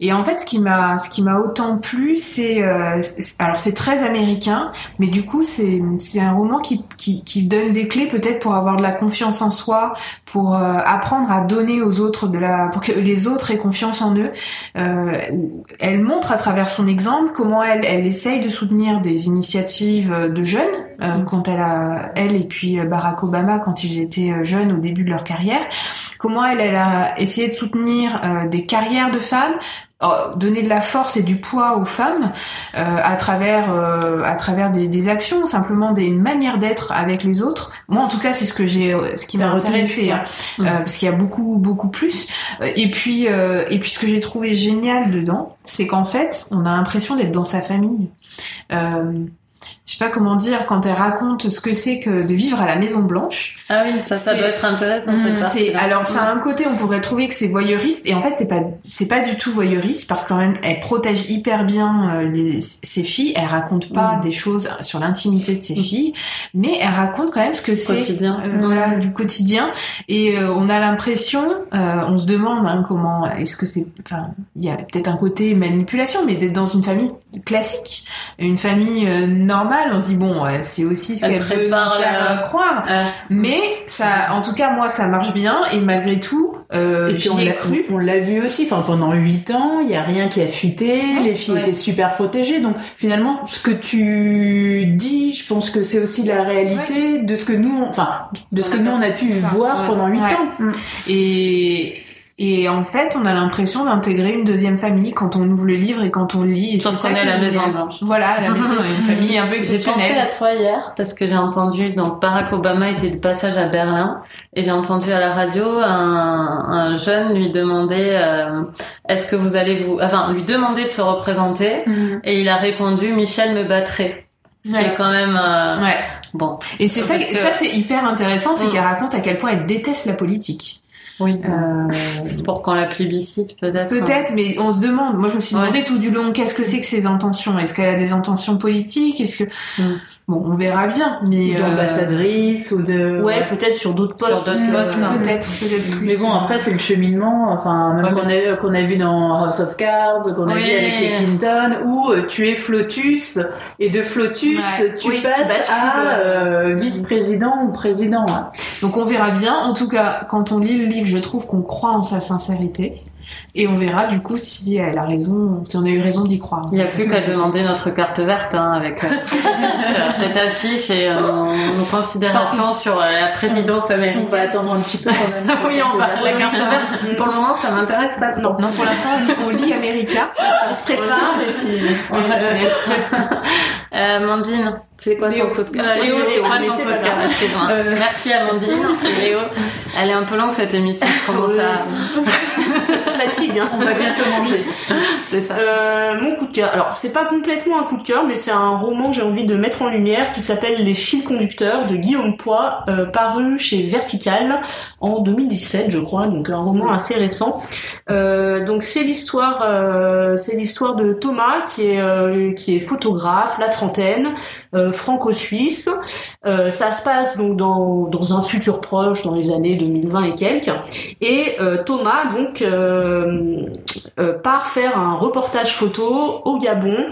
et en fait ce qui m'a ce qui m'a autant plu c'est c'est- alors c'est très américain mais du coup c'est c'est un roman qui, qui qui donne des clés peut-être pour avoir de la confiance en soi pour euh, apprendre à donner aux autres de la pour que les autres aient confiance en eux euh, elle montre à travers son exemple comment elle elle essaye de soutenir des initiatives de jeunes euh, quand elle a elle et puis euh, Barack Obama quand ils étaient euh, jeunes au début de leur carrière comment elle elle a essayé de soutenir euh, des carrières de femmes euh, donner de la force et du poids aux femmes euh, à travers euh, à travers des, des actions simplement des une manière d'être avec les autres. Moi en tout cas c'est ce que j'ai euh, ce qui m'a intéressé hein, euh, parce qu'il y a beaucoup beaucoup plus. Euh, et puis euh, et puis ce que j'ai trouvé génial dedans c'est qu'en fait on a l'impression d'être dans sa famille. Euh, je- sais pas comment dire, quand elle raconte ce que c'est que de vivre à la Maison Blanche.
Ah oui, ça, ça doit être intéressant cette
Mm,
partie.
alors ça a un côté on pourrait trouver que c'est voyeuriste et en fait c'est pas c'est pas du tout voyeuriste parce qu'en même elle protège hyper bien euh, les, ses filles elle raconte pas
Mm.
des choses sur l'intimité de ses filles mais elle raconte quand même ce que c'est
Quotidien.
euh,
Mm.
voilà du quotidien et euh, on a l'impression euh, on se demande hein, comment est-ce que c'est enfin il y a peut-être un côté manipulation mais d'être dans une famille classique une famille euh, on se dit bon ouais, c'est aussi ce
Elle
qu'elle veut nous
prépare
faire euh, croire
Euh,
mais ça, en tout cas, moi, ça marche bien et malgré tout, euh, j'y ai cru.
on l'a vu aussi. Enfin, pendant huit ans, il y a rien qui a fuité. les filles
ouais.
étaient super protégées. Donc finalement, ce que tu dis, je pense que c'est aussi la réalité de ce que nous, enfin, de ce que nous on a pu
ça.
voir pendant huit ans.
Et et en fait, on a l'impression d'intégrer une deuxième famille quand on ouvre le livre et quand on lit. Et
Sauf
c'est ça
qu'on est à la. Maison Blanche.
Voilà, à la <laughs> maison, une famille un peu
J'ai pensé à
exceptionnelle.
toi hier parce que j'ai entendu donc Barack Obama était de passage à Berlin et j'ai entendu à la radio un, un jeune lui demander euh, est-ce que vous allez vous enfin lui demander de se représenter et il a répondu Michel me battrait ce qui est quand même euh,
Ouais.
bon
Et c'est ça,
Parce que-
ça c'est hyper intéressant, c'est
Mm.
qu'elle raconte à quel point elle déteste la politique.
Oui
Euh,
c'est pour qu'on la plébiscite peut-être hein.
Peut-être, mais on se demande. Moi, je me suis
Ouais.
demandé tout du long, qu'est-ce que c'est que ses intentions? Est-ce qu'elle a des intentions politiques? Est-ce que
Mm.
Bon, on verra bien, mais
D'ambassadrice ou de.
Ouais, peut-être sur d'autres postes.
peut-être, peut-être plus.
Mais bon, après, c'est le cheminement, enfin, même qu'on a, qu'on a vu dans House of Cards, qu'on a vu avec les Clinton, où euh, tu es Flotus, et de Flotus, tu passes à euh, vice-président ou président.
Donc on verra bien. En tout cas, quand on lit le livre, je trouve qu'on croit en sa sincérité. Et on verra du coup si elle a raison, si on a eu raison d'y croire.
il n'y a plus qu'à demander notre carte verte hein, avec euh, <laughs> cette affiche et euh, nos considérations sur euh, la présidence
On
américaine.
va attendre un petit peu quand même. <laughs>
oui, on va la carte verte. Pour le moment, ça m'intéresse pas trop.
Non, pour l'instant, on lit- on lit America. <laughs>
on se prépare et puis on va se mettre. Euh, Amandine, c'est quoi
Léo.
ton coup de cœur Léo,
c'est
quoi ton coup de cœur. Excuse-moi.
Euh,
Merci Amandine <laughs> et Léo. Elle est un peu longue cette émission. Je commence à... <laughs>
Fatigue, hein.
On va bientôt manger.
C'est ça.
Euh, mon coup de cœur. Alors, c'est pas complètement un coup de cœur, mais c'est un roman que j'ai envie de mettre en lumière qui s'appelle Les fils conducteurs de Guillaume Poix, euh, paru chez Vertical en 2017, je crois, donc un roman assez récent. Euh, donc c'est l'histoire, euh, c'est l'histoire de Thomas qui est euh, qui est photographe, la trentaine, euh, franco-suisse. Euh, ça se passe donc dans dans un futur proche, dans les années 2020 et quelques. Et euh, Thomas donc euh, euh, part faire un reportage photo au Gabon.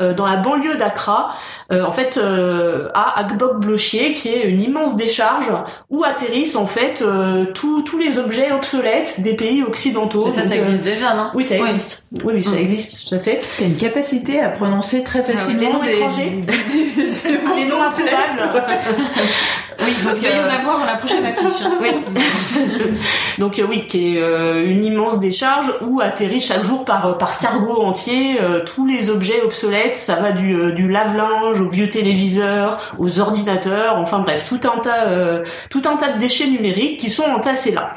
Euh, dans la banlieue d'Accra, euh, en fait, euh, à Agbok Blochier, qui est une immense décharge où atterrissent en fait euh, tous tous les objets obsolètes des pays occidentaux.
Et ça,
Donc,
ça
euh,
existe déjà, non?
oui, ça existe. Oui, oui, ça
Mm.
existe, tout à fait.
T'as une capacité à prononcer très facilement
les noms
des-
étrangers <laughs>
des- des mots
Les noms improbables. <laughs>
Oui, donc il va y en avoir dans la prochaine affiche. hein.
Oui. <laughs> Donc euh, oui, qui est euh, une immense décharge où atterrissent chaque jour par euh, par cargo entier euh, tous les objets obsolètes. Ça va du euh, lave-linge aux vieux téléviseurs, aux ordinateurs, enfin bref, tout un tas euh, tout un tas de déchets numériques qui sont entassés là.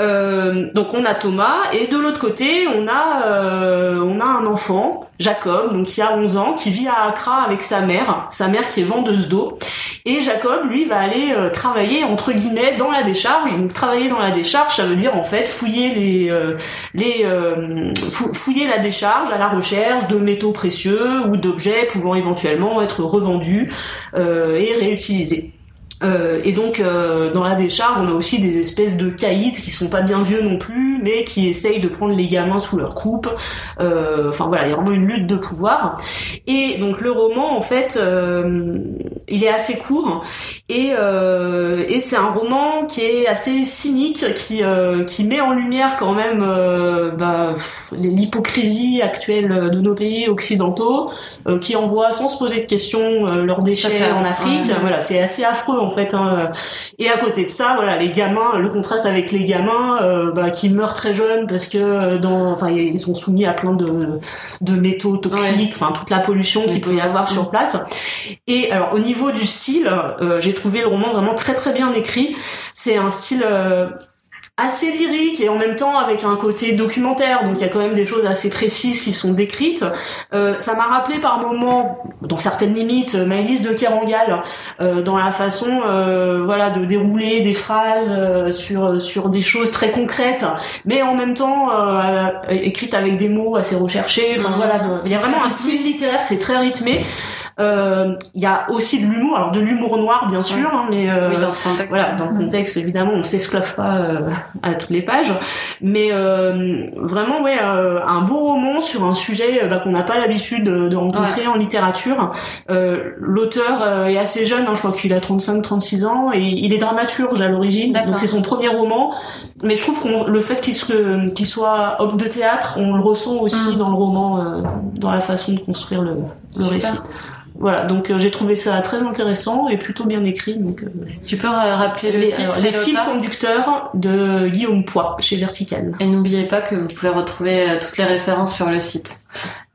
Euh, donc on a Thomas et de l'autre côté on a on a un enfant Jacob donc qui a 11 ans qui vit à Accra avec sa mère sa mère qui est vendeuse d'eau. Et Jacob lui va aller euh, travailler entre guillemets dans la décharge. Donc travailler dans la décharge ça veut dire en fait fouiller les euh, les euh, fou- fouiller la décharge à la recherche de métaux précieux ou d'objets pouvant éventuellement être revendus et réutilisés euh, et donc euh, dans la décharge, on a aussi des espèces de caïds qui sont pas bien vieux non plus, mais qui essayent de prendre les gamins sous leur coupe. Euh, Enfin voilà, il y a vraiment une lutte de pouvoir. Et donc le roman, en fait, euh, il est assez court et, euh, et c'est un roman qui est assez cynique, qui euh, qui met en lumière quand même euh, bah, l'hypocrisie actuelle de nos pays occidentaux, euh, qui envoient sans se poser de questions euh, leurs déchets en. Afrique. Voilà, c'est assez affreux en fait. hein. Et à côté de ça, voilà, les gamins, le contraste avec les gamins euh, bah, qui meurent très jeunes parce que euh, dans, enfin, ils sont soumis à plein de de métaux toxiques, enfin toute la pollution qu'il peut y avoir sur place. Et alors au niveau du style, euh, j'ai trouvé le roman vraiment très très bien écrit. C'est un style euh, assez lyrique et en même temps avec un côté documentaire. Donc il y a quand même des choses assez précises qui sont décrites. Euh, ça m'a rappelé par moments, dans certaines limites, Maëlys de Kerangal, euh, dans la façon, euh, voilà, de dérouler des phrases euh, sur sur des choses très concrètes, mais en même temps euh, écrites avec des mots assez recherchés. Enfin
Mmh.
voilà, il y a vraiment un style littéraire, c'est très rythmé. Euh, Il y a aussi de l'humour, alors de l'humour noir bien sûr, hein, mais euh,
Oui, dans ce contexte.
voilà, dans le contexte, évidemment, on s'esclave pas euh, <laughs> à toutes les pages, mais euh, vraiment, ouais, euh, un beau roman sur un sujet bah, qu'on n'a pas l'habitude de, de rencontrer en littérature. Euh, L'auteur est assez jeune, hein, je crois qu'il a 35-36 ans, et il est dramaturge à l'origine, donc c'est son premier roman. Mais je trouve qu'on le fait qu'il se- qu'il soit homme de théâtre, on le ressent aussi
Mm.
dans le roman, euh, dans la façon de construire le, le récit. Voilà, donc euh, j'ai trouvé ça très intéressant et plutôt bien écrit. Donc, euh,
Tu peux euh, rappeler le
les,
titre
alors,
et
les fils conducteurs de Guillaume Poix chez Vertical.
Et n'oubliez pas que vous pouvez retrouver euh, toutes les références sur le site.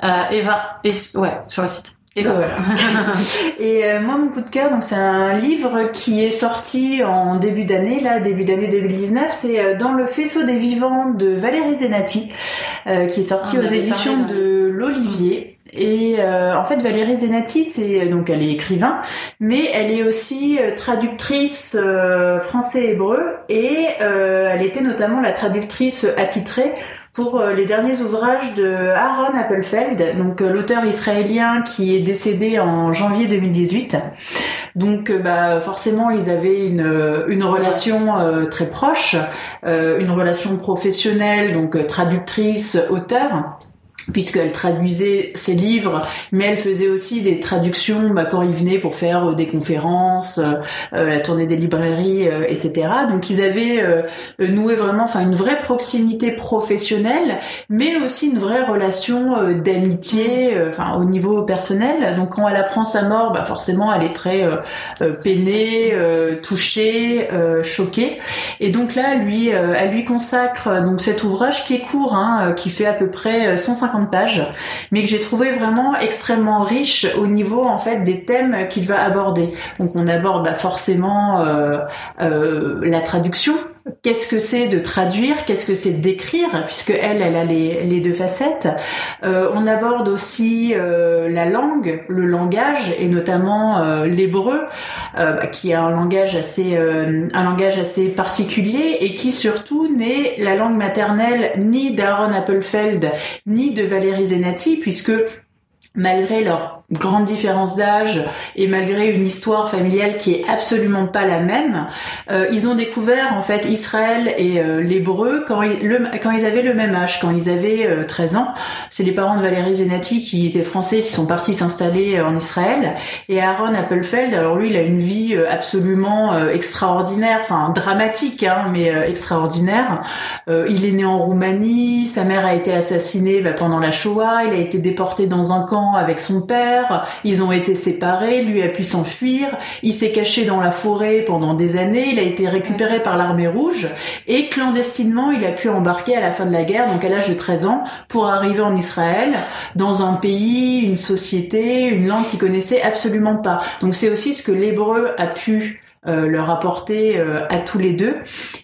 Euh, Eva, et, ouais, sur le site. Eva.
Voilà. <laughs> Et euh, moi, mon coup de cœur, donc c'est un livre qui est sorti en début d'année, là, début d'année 2019. C'est euh, Dans le faisceau des vivants de Valérie Zenati, euh, qui est sorti
Ah,
aux éditions
parlé,
de l'Olivier. Et euh, en fait, Valérie Zenati, c'est donc elle est écrivain, mais elle est aussi euh, traductrice euh, français-hébreu et euh, elle était notamment la traductrice attitrée pour euh, les derniers ouvrages de Aaron Appelfeld, donc euh, l'auteur israélien qui est décédé en janvier 2018. Donc bah forcément ils avaient une une relation euh, très proche, euh, une relation professionnelle donc traductrice auteur puisqu'elle traduisait ses livres, mais elle faisait aussi des traductions bah, quand il venait pour faire euh, des conférences, euh, euh, la tournée des librairies, euh, etc. Donc ils avaient euh, noué vraiment, enfin une vraie proximité professionnelle, mais aussi une vraie relation euh, d'amitié, euh, enfin au niveau personnel. Donc quand elle apprend sa mort, bah forcément elle est très euh, euh, peinée, euh, touchée, euh, choquée. Et donc là, lui, euh, elle lui consacre euh, donc cet ouvrage qui est court, hein, euh, qui fait à peu près euh, 150 pages, mais que j'ai trouvé vraiment extrêmement riche au niveau en fait des thèmes qu'il va aborder. Donc on aborde bah, forcément euh, euh, la traduction. Qu'est-ce que c'est de traduire? Qu'est-ce que c'est d'écrire? Puisque elle, elle a les, deux facettes. Euh, on aborde aussi euh, la langue, le langage et notamment euh, l'hébreu, bah, qui est un langage assez, un langage assez particulier et qui surtout n'est la langue maternelle ni d'Aaron Appelfeld ni de Valérie Zenati, puisque malgré leur grande différence d'âge et malgré une histoire familiale qui est absolument pas la même, euh, ils ont découvert en fait Israël et euh, l'hébreu quand ils, quand ils avaient le même âge, quand ils avaient euh, 13 ans. C'est les parents de Valérie Zenati qui étaient français qui sont partis s'installer euh, en Israël et Aaron Appelfeld, alors lui il a une vie euh, absolument euh, extraordinaire, enfin dramatique hein, mais extraordinaire. Il est né en Roumanie, sa mère a été assassinée bah, pendant la Shoah, il a été déporté dans un camp avec son père, ils ont été séparés, lui a pu s'enfuir, il s'est caché dans la forêt pendant des années, il a été récupéré par l'armée rouge et clandestinement il a pu embarquer à la fin de la guerre, donc à l'âge de 13 ans, pour arriver en Israël, dans un pays, une société, une langue qu'il connaissait absolument pas. Donc c'est aussi ce que l'hébreu a pu euh, leur apporter euh, à tous les deux.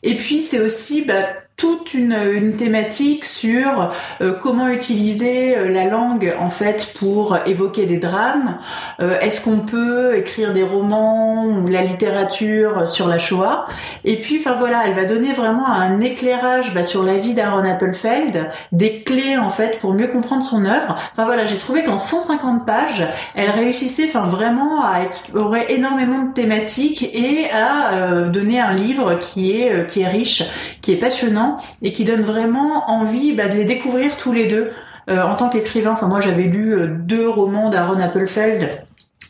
Et puis c'est aussi bah, toute une, une thématique sur euh, comment utiliser euh, la langue en fait pour évoquer des drames. Euh, Est-ce qu'on peut écrire des romans ou la littérature sur la Shoah? Et puis, enfin voilà, elle va donner vraiment un éclairage bah, sur la vie d'Aaron Appelfeld, des clés en fait pour mieux comprendre son œuvre. Enfin voilà, j'ai trouvé qu'en 150 pages, elle réussissait enfin vraiment à explorer énormément de thématiques et à euh, donner un livre qui est euh, qui est riche, qui est passionnant et qui donne vraiment envie bah, de les découvrir tous les deux. Euh, en tant qu'écrivain, enfin moi j'avais lu euh, deux romans d'Aaron Appelfeld.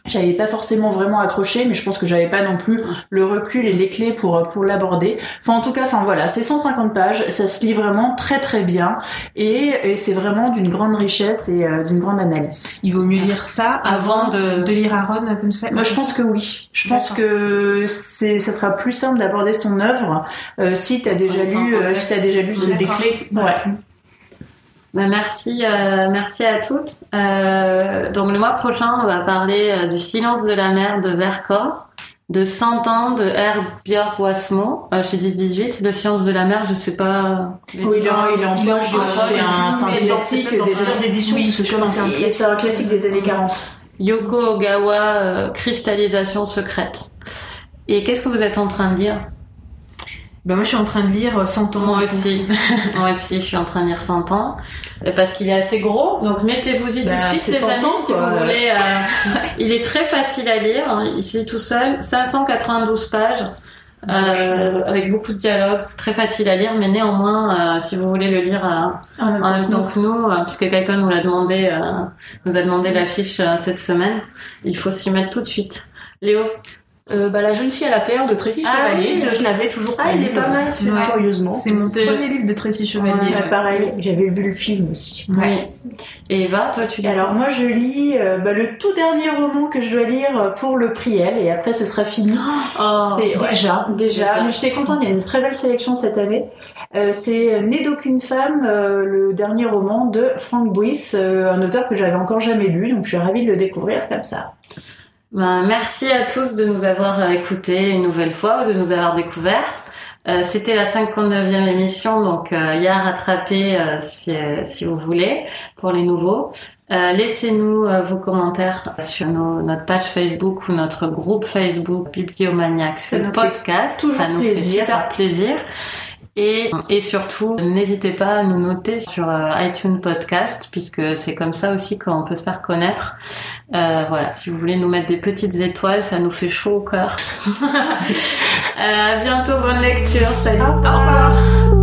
J'avais pas forcément vraiment accroché, mais je pense que j'avais pas non plus le recul et les clés pour pour l'aborder. Enfin en tout cas, enfin voilà, c'est 150 pages, ça se lit vraiment très très bien et, et c'est vraiment d'une grande richesse et euh, d'une grande analyse.
Il vaut mieux lire ça
Avant de-
de lire Aaron Appelfeld.
Moi, je pense que oui. Je pense que c'est, ça sera plus simple d'aborder son œuvre euh, si t'as déjà lu, euh,
contexte.
si t'as déjà lu des clés. Ouais.
Bah, merci, euh, merci à toutes. Euh, donc le mois prochain, on va parler euh, du silence de la mer de Vercors. de 100 ans de Herbjörg Wasmo euh, chez 10-18. Le Science de la mer, je sais pas.
Oui, il est en, il est en
Il est en
poche,
poche,
c'est un, classique des
éditions, c'est un
classique des années 40.
Yoko Ogawa, euh, Cristallisation secrète. Et qu'est-ce que vous êtes en train de lire
Bah, moi, je suis en train de lire 100 ans.
Moi aussi. <laughs> Moi aussi, je suis en train de lire 100 ans. Euh, Parce qu'il est assez gros. Donc, mettez-vous-y tout
Bah,
de suite,
c'est
les
100
amis,
ans,
si vous voulez. euh, <laughs> il est très facile à lire. hein, Il se lit tout seul. 592 pages. euh, avec beaucoup de dialogues, c'est très facile à lire, mais néanmoins, euh, si vous voulez le lire euh,
En même
en même temps que nous, euh, puisque quelqu'un nous l'a demandé, euh, nous a demandé l'affiche euh, cette semaine, il faut s'y mettre tout de suite. Léo,
Euh, bah, la jeune fille à la perle de Tracy
Ah
Chevalier,
oui.
que je n'avais toujours pas
Ah, il est pas mal, celui-là.
curieusement.
C'est mon premier livre de Tracy Chevalier.
Ouais,
ouais.
pareil, j'avais vu le film aussi.
oui. Et Eva, toi, tu lis
alors moi je lis euh, bah, le tout dernier roman que je dois lire pour le Priel et après ce sera fini. <gasps>
Oh,
c'est ouais,
déjà.
déjà,
Déjà.
mais j'étais contente, il y a une très belle sélection cette année. Euh, c'est Né d'aucune femme, euh, le dernier roman de Frank Buis, euh, un auteur que j'avais encore jamais lu, donc je suis ravie de le découvrir comme ça.
Ben, merci à tous de nous avoir euh, écoutés une nouvelle fois ou de nous avoir découvertes. Euh, C'était la 59e émission, donc euh, y a à rattraper euh, si, euh, si vous voulez pour les nouveaux. Euh, Laissez-nous euh, vos commentaires sur nos- notre page Facebook ou notre groupe Facebook Bibliomaniac
Ça
le podcast.
toujours
Ça nous
plaisir.
fait super plaisir. Et, et surtout, n'hésitez pas à nous noter sur euh, iTunes Podcast, puisque c'est comme ça aussi qu'on peut se faire connaître. Euh, voilà, si vous voulez nous mettre des petites étoiles, ça nous fait chaud au cœur. <laughs> Euh, à bientôt, bonne lecture. Salut.
Au revoir.